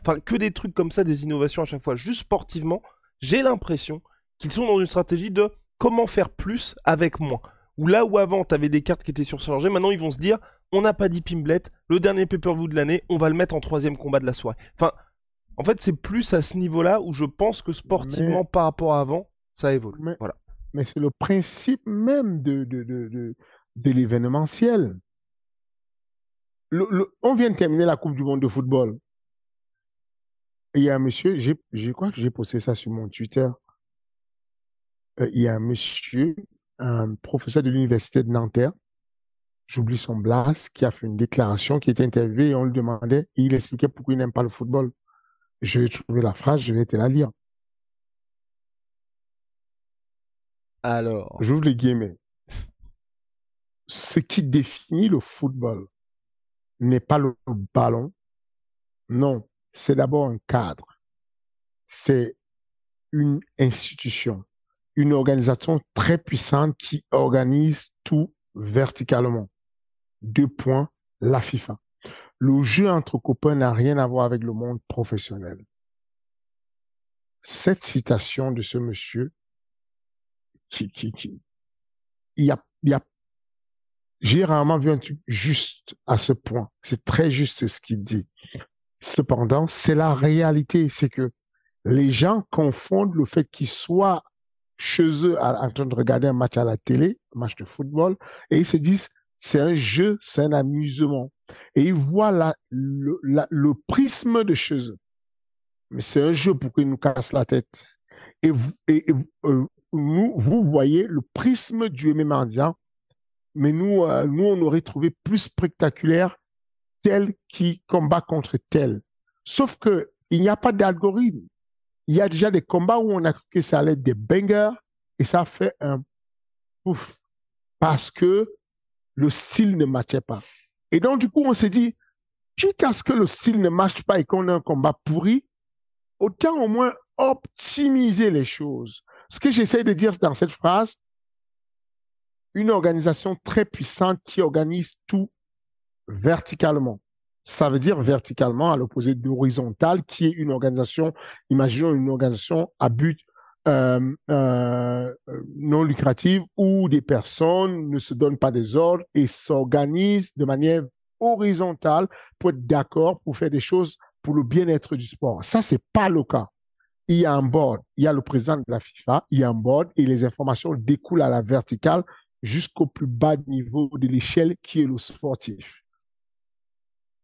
Enfin que des trucs comme ça, des innovations à chaque fois. Juste sportivement, j'ai l'impression qu'ils sont dans une stratégie de comment faire plus avec moins. Ou là où avant t'avais des cartes qui étaient surchargées, maintenant ils vont se dire on n'a pas dit Pimblet, le dernier pay-per-view de l'année, on va le mettre en troisième combat de la soirée. Enfin en fait, c'est plus à ce niveau-là où je pense que sportivement, par rapport à avant, ça évolue. Mais, voilà. mais c'est le principe même de, de, de, de, l'événementiel. Le, on vient de terminer la Coupe du Monde de football. il y a un monsieur, je crois que j'ai posté ça sur mon Twitter. Euh, il y a un monsieur, un professeur de l'université de Nanterre, j'oublie son blast, qui a fait une déclaration, qui était interviewé et on lui demandait, et il expliquait pourquoi il n'aime pas le football je vais trouver la phrase, je vais te la lire. Alors. J'ouvre les guillemets. Ce qui définit le football n'est pas le ballon. Non, c'est d'abord un cadre. C'est une institution, une organisation très puissante qui organise tout verticalement. Deux points, la FIFA le jeu entre copains n'a rien à voir avec le monde professionnel. Cette citation de ce monsieur, qui, qui, qui, il y a, y a, j'ai rarement vu un truc juste à ce point. C'est très juste ce qu'il dit. Cependant, c'est la réalité. C'est que les gens confondent le fait qu'ils soient chez eux en train de regarder un match à la télé, un match de football, et ils se disent, c'est un jeu, c'est un amusement et ils voient le, prisme de chez eux. Mais c'est un jeu pour qu'ils nous cassent la tête. Et, euh, vous voyez le prisme du indien, mais nous, euh, nous, on aurait trouvé plus spectaculaire tel qui combat contre tel. Sauf que il n'y a pas d'algorithme. Il y a déjà des combats où on a cru que ça allait être des bangers et ça fait un pouf parce que le style ne matchait pas. Et donc, du coup, on s'est dit, quitte à ce que le style ne marche pas et qu'on ait un combat pourri, autant au moins optimiser les choses. Ce que j'essaie de dire dans cette phrase, une organisation très puissante qui organise tout verticalement. Ça veut dire verticalement à l'opposé d'horizontal, qui est une organisation, imaginons une organisation à but euh, euh, non lucrative où des personnes ne se donnent pas des ordres et s'organisent de manière horizontale pour être d'accord pour faire des choses pour le bien-être du sport. Ça, c'est pas le cas. Il y a un board, il y a le président de la FIFA, il y a un board et les informations découlent à la verticale jusqu'au plus bas niveau de l'échelle qui est le sportif.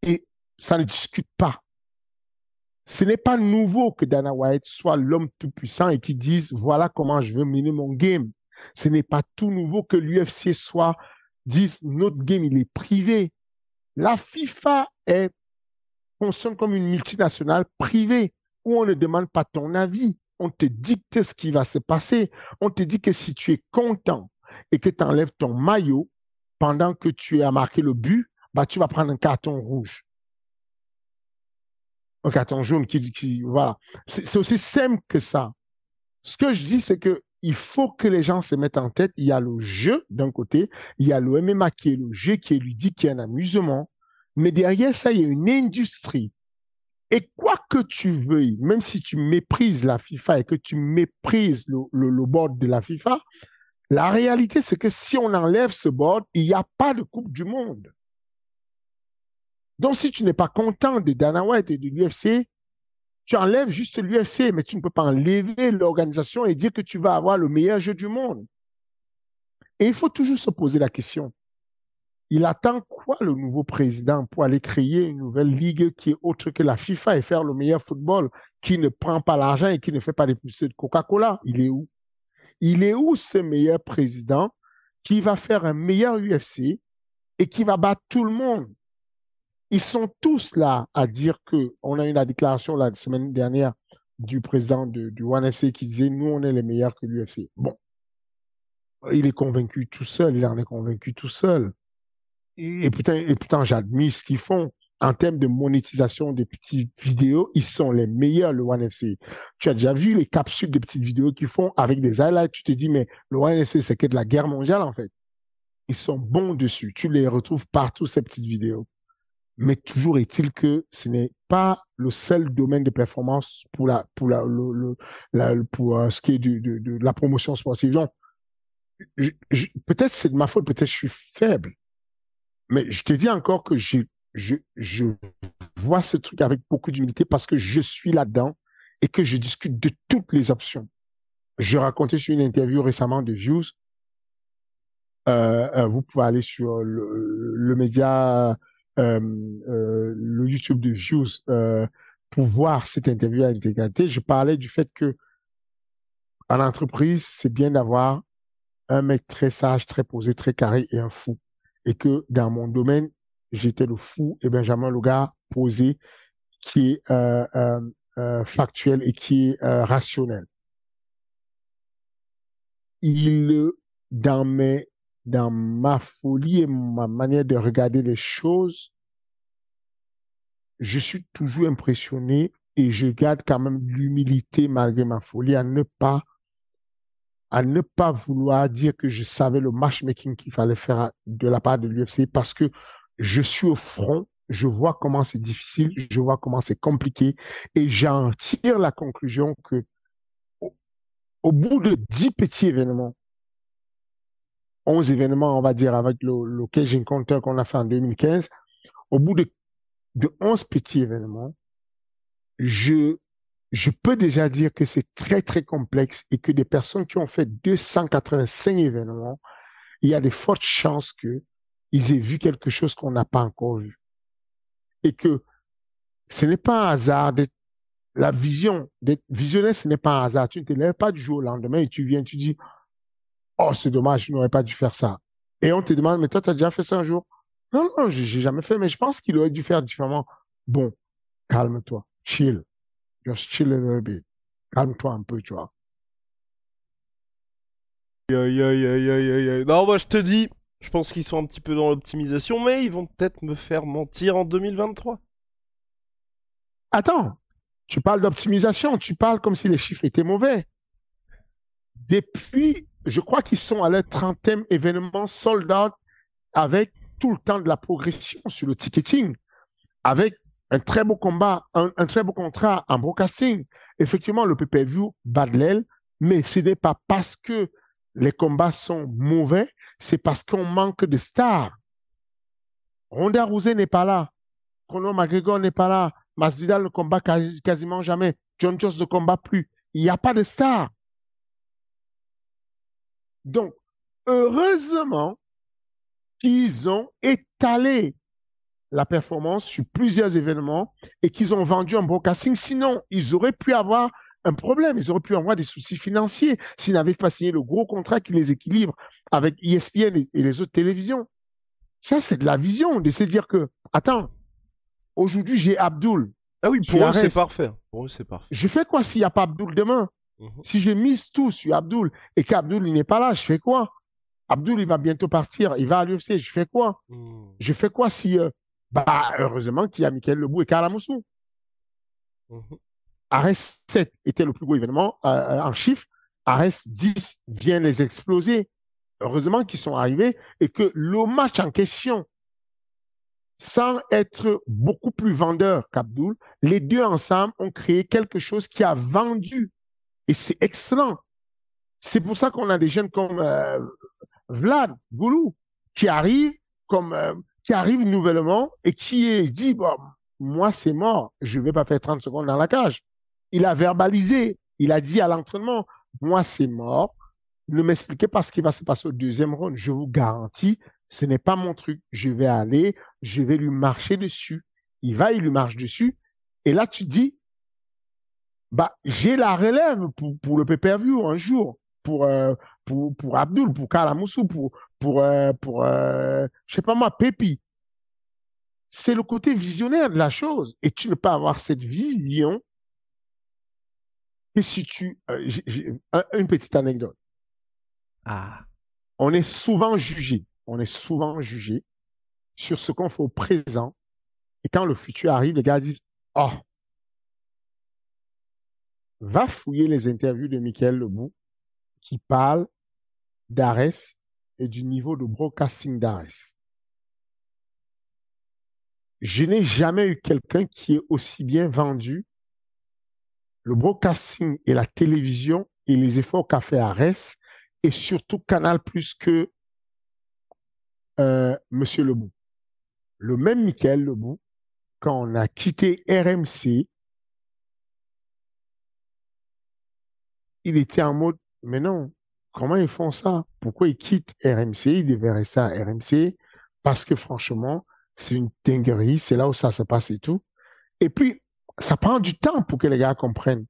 Et ça ne discute pas. Ce n'est pas nouveau que Dana White soit l'homme tout-puissant et qui dise voilà comment je veux mener mon game. Ce n'est pas tout nouveau que l'UFC soit dise notre game il est privé. La FIFA est fonctionne comme une multinationale privée où on ne demande pas ton avis. On te dicte ce qui va se passer. On te dit que si tu es content et que tu enlèves ton maillot pendant que tu as marqué le but, bah, tu vas prendre un carton rouge. Un carton jaune qui, voilà. C'est aussi simple que ça. Ce que je dis, c'est que il faut que les gens se mettent en tête, il y a le jeu d'un côté, il y a le MMA qui est le jeu, qui est ludique, qui est un amusement, mais derrière ça, il y a une industrie. Et quoi que tu veuilles, même si tu méprises la FIFA et que tu méprises le, le, board de la FIFA, la réalité, c'est que si on enlève ce board, il n'y a pas de Coupe du Monde. Donc, si tu n'es pas content de Dana White et de l'UFC, tu enlèves juste l'UFC, mais tu ne peux pas enlever l'organisation et dire que tu vas avoir le meilleur jeu du monde. Et il faut toujours se poser la question. Il attend quoi le nouveau président pour aller créer une nouvelle ligue qui est autre que la FIFA et faire le meilleur football, qui ne prend pas l'argent et qui ne fait pas des publicités de Coca-Cola? Il est où? Il est où ce meilleur président qui va faire un meilleur UFC et qui va battre tout le monde? Ils sont tous là à dire que, on a eu la déclaration la semaine dernière du président du One FC qui disait, nous, on est les meilleurs que l'UFC. Bon. Il est convaincu tout seul, il en est convaincu tout seul. Et, et putain, j'admire ce qu'ils font. En termes de monétisation des petites vidéos, ils sont les meilleurs, le One FC. Tu as déjà vu les capsules de petites vidéos qu'ils font avec des highlights. Tu te dis, mais le One FC, c'est que de la guerre mondiale, en fait. Ils sont bons dessus. Tu les retrouves partout, ces petites vidéos. Mais toujours est-il que ce n'est pas le seul domaine de performance pour la pour la, pour euh, ce qui est de, de, de, la promotion sportive. Donc, peut-être c'est de ma faute, peut-être je suis faible, mais je te dis encore que je je je vois ce truc avec beaucoup d'humilité parce que je suis là-dedans et que je discute de toutes les options. Je racontais sur une interview récemment de Views. Euh, euh, vous pouvez aller sur le, média le YouTube de Views euh, pour voir cette interview à intégralité, je parlais du fait que à l'entreprise, c'est bien d'avoir un mec très sage, très posé, très carré et un fou. Et que dans mon domaine, j'étais le fou et Benjamin le gars posé qui est euh, euh, factuel et qui est rationnel. Il, dans mes dans ma folie et ma manière de regarder les choses, je suis toujours impressionné et je garde quand même l'humilité malgré ma folie à ne pas à ne pas vouloir dire que je savais le matchmaking qu'il fallait faire de la part de l'UFC parce que je suis au front, je vois comment c'est difficile, je vois comment c'est compliqué et j'en tire la conclusion que au, bout de dix petits événements, 11 événements, on va dire, avec le, le Cage Encounter qu'on a fait en 2015, au bout de, de 11 petits événements, je, je peux déjà dire que c'est très, très complexe et que des personnes qui ont fait 285 événements, il y a de fortes chances qu'ils aient vu quelque chose qu'on n'a pas encore vu. Et que ce n'est pas un hasard d'être la vision, d'être visionnaire, ce n'est pas un hasard. Tu ne te lèves pas du jour au lendemain et tu viens, tu dis, Oh, c'est dommage, je n'aurais pas dû faire ça. Et on te demande, mais toi, tu as déjà fait ça un jour? Non, non, j'ai jamais fait, mais je pense qu'il aurait dû faire différemment. Bon, calme-toi, chill. Just chill a little bit. Calme-toi un peu, tu vois. Aïe, aïe, aïe, aïe, aïe. Non, moi, je te dis, je pense qu'ils sont un petit peu dans l'optimisation, mais ils vont peut-être me faire mentir en 2023. Attends, tu parles d'optimisation, tu parles comme si les chiffres étaient mauvais. Depuis je crois qu'ils sont à leur 30e événement sold out avec tout le temps de la progression sur le ticketing, avec un très beau combat, un, très beau contrat en broadcasting. Effectivement, le PPV bat de l'aile, mais ce n'est pas parce que les combats sont mauvais, c'est parce qu'on manque de stars. Ronda Rousey n'est pas là. Conor McGregor n'est pas là. Masvidal ne combat quasiment jamais. John Jones ne combat plus. Il n'y a pas de stars. Donc, heureusement qu'ils ont étalé la performance sur plusieurs événements et qu'ils ont vendu un broadcasting. Sinon, ils auraient pu avoir un problème. Ils auraient pu avoir des soucis financiers s'ils n'avaient pas signé le gros contrat qui les équilibre avec ESPN et les autres télévisions. Ça, c'est de la vision, de se dire que, attends, aujourd'hui, j'ai Abdul. Ah oui, pour eux, c'est parfait. Pour eux, c'est parfait. Je fais quoi s'il n'y a pas Abdul demain? Mhm. Si je mise tout sur Abdul et qu'Abdul n'est pas là, je fais quoi? Abdul, il va bientôt partir, il va à l'UFC, je fais quoi? Mhm. Je fais quoi si... Euh, bah, heureusement qu'il y a Michael Lebou et Karamoussou. Mhm. Ares 7 était le plus gros événement euh, en chiffres. Ares 10 vient les exploser. Heureusement qu'ils sont arrivés et que le match en question, sans être beaucoup plus vendeur qu'Abdul, les deux ensemble ont créé quelque chose qui a vendu. Et c'est excellent. C'est pour ça qu'on a des jeunes comme euh, Vlad Goulou qui arrivent comme euh, qui arrive nouvellement et qui est dit bon, moi c'est mort, je vais pas faire 30 secondes dans la cage. Il a verbalisé, il a dit à l'entraînement moi c'est mort. Ne m'expliquez pas ce qui va se passer au deuxième round. Je vous garantis, ce n'est pas mon truc. Je vais aller, je vais lui marcher dessus. Il va, il lui marche dessus. Et là, tu dis, bah, j'ai la relève pour, pour le pay-per-view un jour, pour, euh, pour, pour Abdul, pour Kalamoussou, pour, pour, euh, pour euh, je sais pas moi, Pépi. C'est le côté visionnaire de la chose. Et tu ne peux pas avoir cette vision que si tu... une petite anecdote. Ah. On est souvent jugé on est souvent jugé sur ce qu'on fait au présent. Et quand le futur arrive, les gars disent, oh, va fouiller les interviews de Michael Lebou qui parle d'Ares et du niveau de broadcasting d'Ares. Je n'ai jamais eu quelqu'un qui ait aussi bien vendu le broadcasting et la télévision et les efforts qu'a fait Ares et surtout Canal plus que euh, Monsieur Lebou. Le même Michael Lebou, quand on a quitté RMC, il était en mode, mais non, comment ils font ça? Pourquoi ils quittent RMC Ils devraient ça à RMC parce que franchement, c'est une dinguerie, c'est là où ça se passe et tout. Et puis, ça prend du temps pour que les gars comprennent.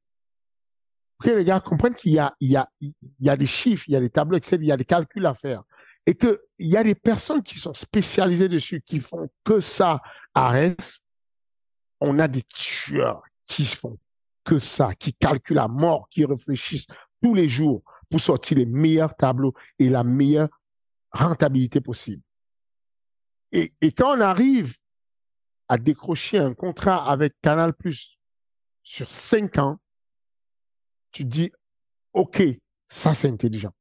Pour que les gars comprennent qu'il y a, des chiffres, il y a des tableaux Excel, il y a des calculs à faire et qu'il y a des personnes qui sont spécialisées dessus, qui font que ça à Rennes. On a des tueurs qui font que ça, qui calculent la mort, qui réfléchissent tous les jours pour sortir les meilleurs tableaux et la meilleure rentabilité possible. Et, et quand on arrive à décrocher un contrat avec Canal Plus sur cinq ans, tu dis, OK, ça c'est intelligent.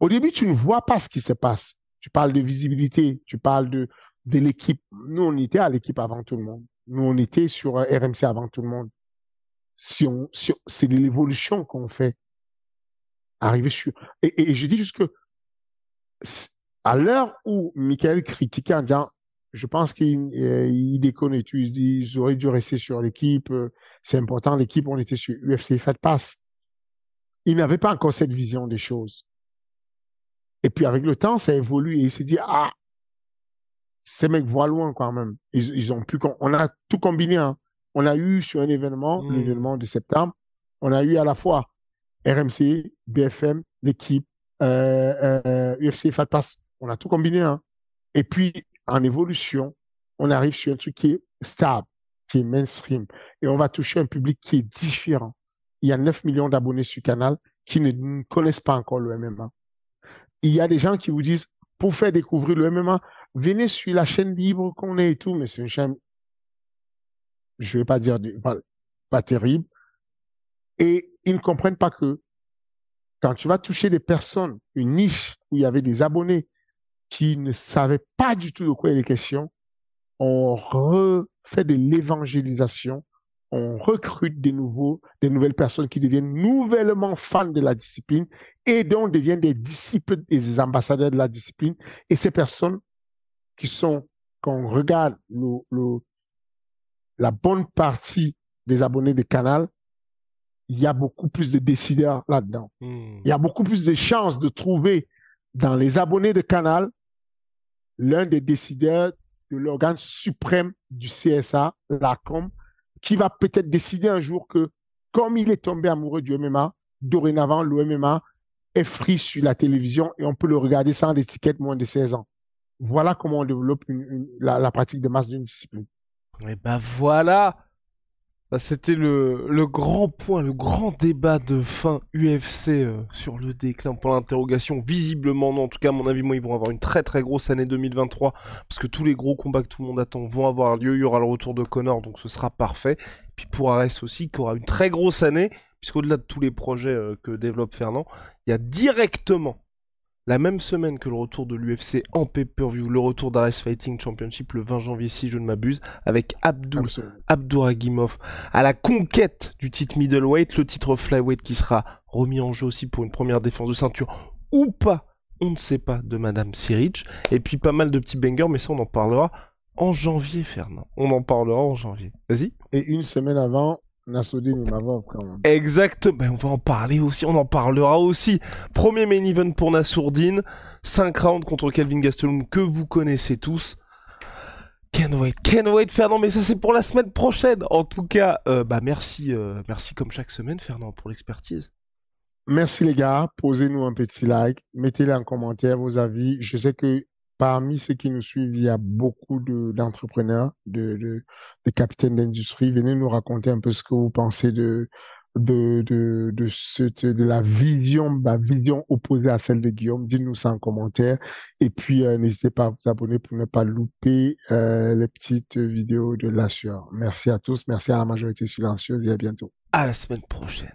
Au début, tu ne vois pas ce qui se passe. Tu parles de visibilité, tu parles de, de l'équipe. Nous, on était à l'équipe avant tout le monde. Nous, on était sur euh, RMC avant tout le monde. Si on, si c'est l'évolution qu'on fait. Arriver sur. Et, je dis juste que à l'heure où Michael critiquait en disant je pense qu'il euh, déconne ils auraient dû rester sur l'équipe, euh, c'est important, l'équipe, on était sur UFC Fat Pass. Il n'avait pas encore cette vision des choses. Et puis avec le temps, ça évolue et il s'est dit, ah, ces mecs voient loin quand même. Ils, ont on a tout combiné. Hein. On a eu sur un événement, mmh. l'événement de septembre, on a eu à la fois RMC, BFM, l'équipe, euh, euh, UFC, Pass. On a tout combiné. Hein. Et puis, en évolution, on arrive sur un truc qui est stable, qui est mainstream. Et on va toucher un public qui est différent. Il y a 9 millions d'abonnés sur Canal qui ne connaissent pas encore le MMA il y a des gens qui vous disent, pour faire découvrir le MMA, venez sur la chaîne libre qu'on est et tout, mais c'est une chaîne, je vais pas dire pas, terrible. Et ils ne comprennent pas que quand tu vas toucher des personnes, une niche où il y avait des abonnés qui ne savaient pas du tout de quoi il est question, on refait de l'évangélisation on recrute des nouveaux, des nouvelles personnes qui deviennent nouvellement fans de la discipline et donc deviennent des disciples des ambassadeurs de la discipline. Et ces personnes qui sont, quand on regarde le, la bonne partie des abonnés de Canal, il y a beaucoup plus de décideurs là-dedans. Hmm. Il y a beaucoup plus de chances de trouver dans les abonnés de Canal l'un des décideurs de l'organe suprême du CSA, l'ACOM, qui va peut-être décider un jour que, comme il est tombé amoureux du MMA, dorénavant, le MMA est free sur la télévision et on peut le regarder sans l'étiquette moins de 16 ans. Voilà comment on développe la, pratique de masse d'une discipline. Et ben voilà bah, C'était le, grand point, le grand débat de fin UFC euh, sur le déclin pour l'interrogation. Visiblement non, en tout cas à mon avis, moi ils vont avoir une très très grosse année 2023 parce que tous les gros combats que tout le monde attend vont avoir lieu. Il y aura le retour de Connor, donc ce sera parfait. Puis pour Ares aussi, qui aura une très grosse année, puisqu'au-delà de tous les projets euh, que développe Fernand, il y a directement la même semaine que le retour de l'UFC en pay-per-view, le retour d'Ares Fighting Championship le 20 janvier si je ne m'abuse, avec Abdul Abdouragimov à la conquête du titre middleweight, le titre flyweight qui sera remis en jeu aussi pour une première défense de ceinture ou pas, on ne sait pas, de Madame Sirich, et puis pas mal de petits bangers, mais ça on en parlera en janvier, Fernand. On en parlera en janvier. Vas-y. Et une semaine avant, Nassoudine Imavov quand même. Exact, ben on va en parler aussi, on en parlera aussi. Premier main event pour Nassourdine, 5 rounds contre Kelvin Gastelum que vous connaissez tous. Can't wait, can't wait Fernand, mais ça c'est pour la semaine prochaine. En tout cas, euh, bah merci, euh, merci comme chaque semaine Fernand pour l'expertise. Merci les gars, posez-nous un petit like, mettez-les en commentaire vos avis. Je sais que parmi ceux qui nous suivent, il y a beaucoup d'entrepreneurs, de, capitaines d'industrie. Venez nous raconter un peu ce que vous pensez de de de de, la vision, la vision opposée à celle de Guillaume. Dites-nous ça en commentaire. Et puis euh, n'hésitez pas à vous abonner pour ne pas louper euh, les petites vidéos de l'Assure. Merci à tous, merci à la majorité silencieuse et à bientôt. À la semaine prochaine.